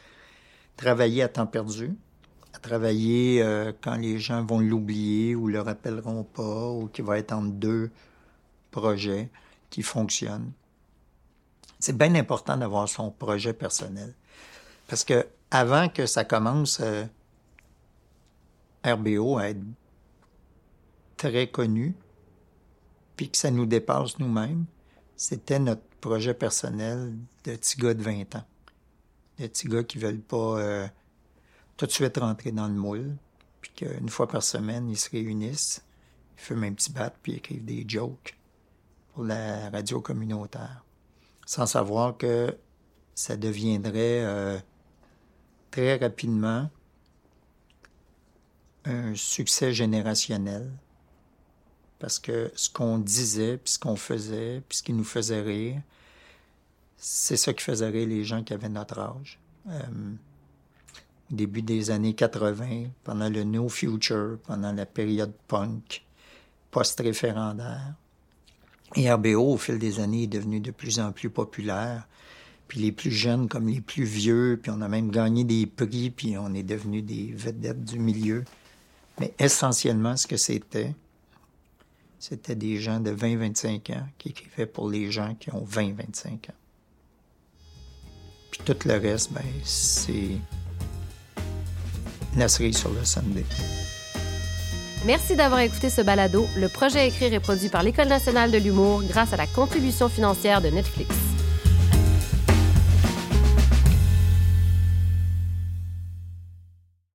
travailler à temps perdu, à travailler euh, quand les gens vont l'oublier ou le rappelleront pas, ou qui va être entre deux projets qui fonctionnent. C'est bien important d'avoir son projet personnel. Parce que avant que ça commence, euh, RBO à être très connu, puis que ça nous dépasse nous-mêmes, c'était notre projet personnel de petits gars de 20 ans. De petits gars qui veulent pas euh, tout de suite rentrer dans le moule, puis qu'une fois par semaine, ils se réunissent, ils fument un petit bat, puis écrivent des jokes pour la radio communautaire, sans savoir que ça deviendrait euh, très rapidement un succès générationnel. Parce que ce qu'on disait, puis ce qu'on faisait, puis ce qui nous faisait rire, c'est ça qui faisait rire les gens qui avaient notre âge. Euh, au début des années 80, pendant le No Future, pendant la période punk, post-référendaire. Et RBO, au fil des années, est devenu de plus en plus populaire. Puis les plus jeunes comme les plus vieux, puis on a même gagné des prix, puis on est devenu des vedettes du milieu. Mais essentiellement, ce que c'était, c'était des gens de 20-25 ans qui écrivaient pour les gens qui ont 20-25 ans. Puis tout le reste, ben, c'est la cerise sur le Sunday. Merci d'avoir écouté ce balado. Le projet Écrire est produit par l'École nationale de l'humour grâce à la contribution financière de Netflix.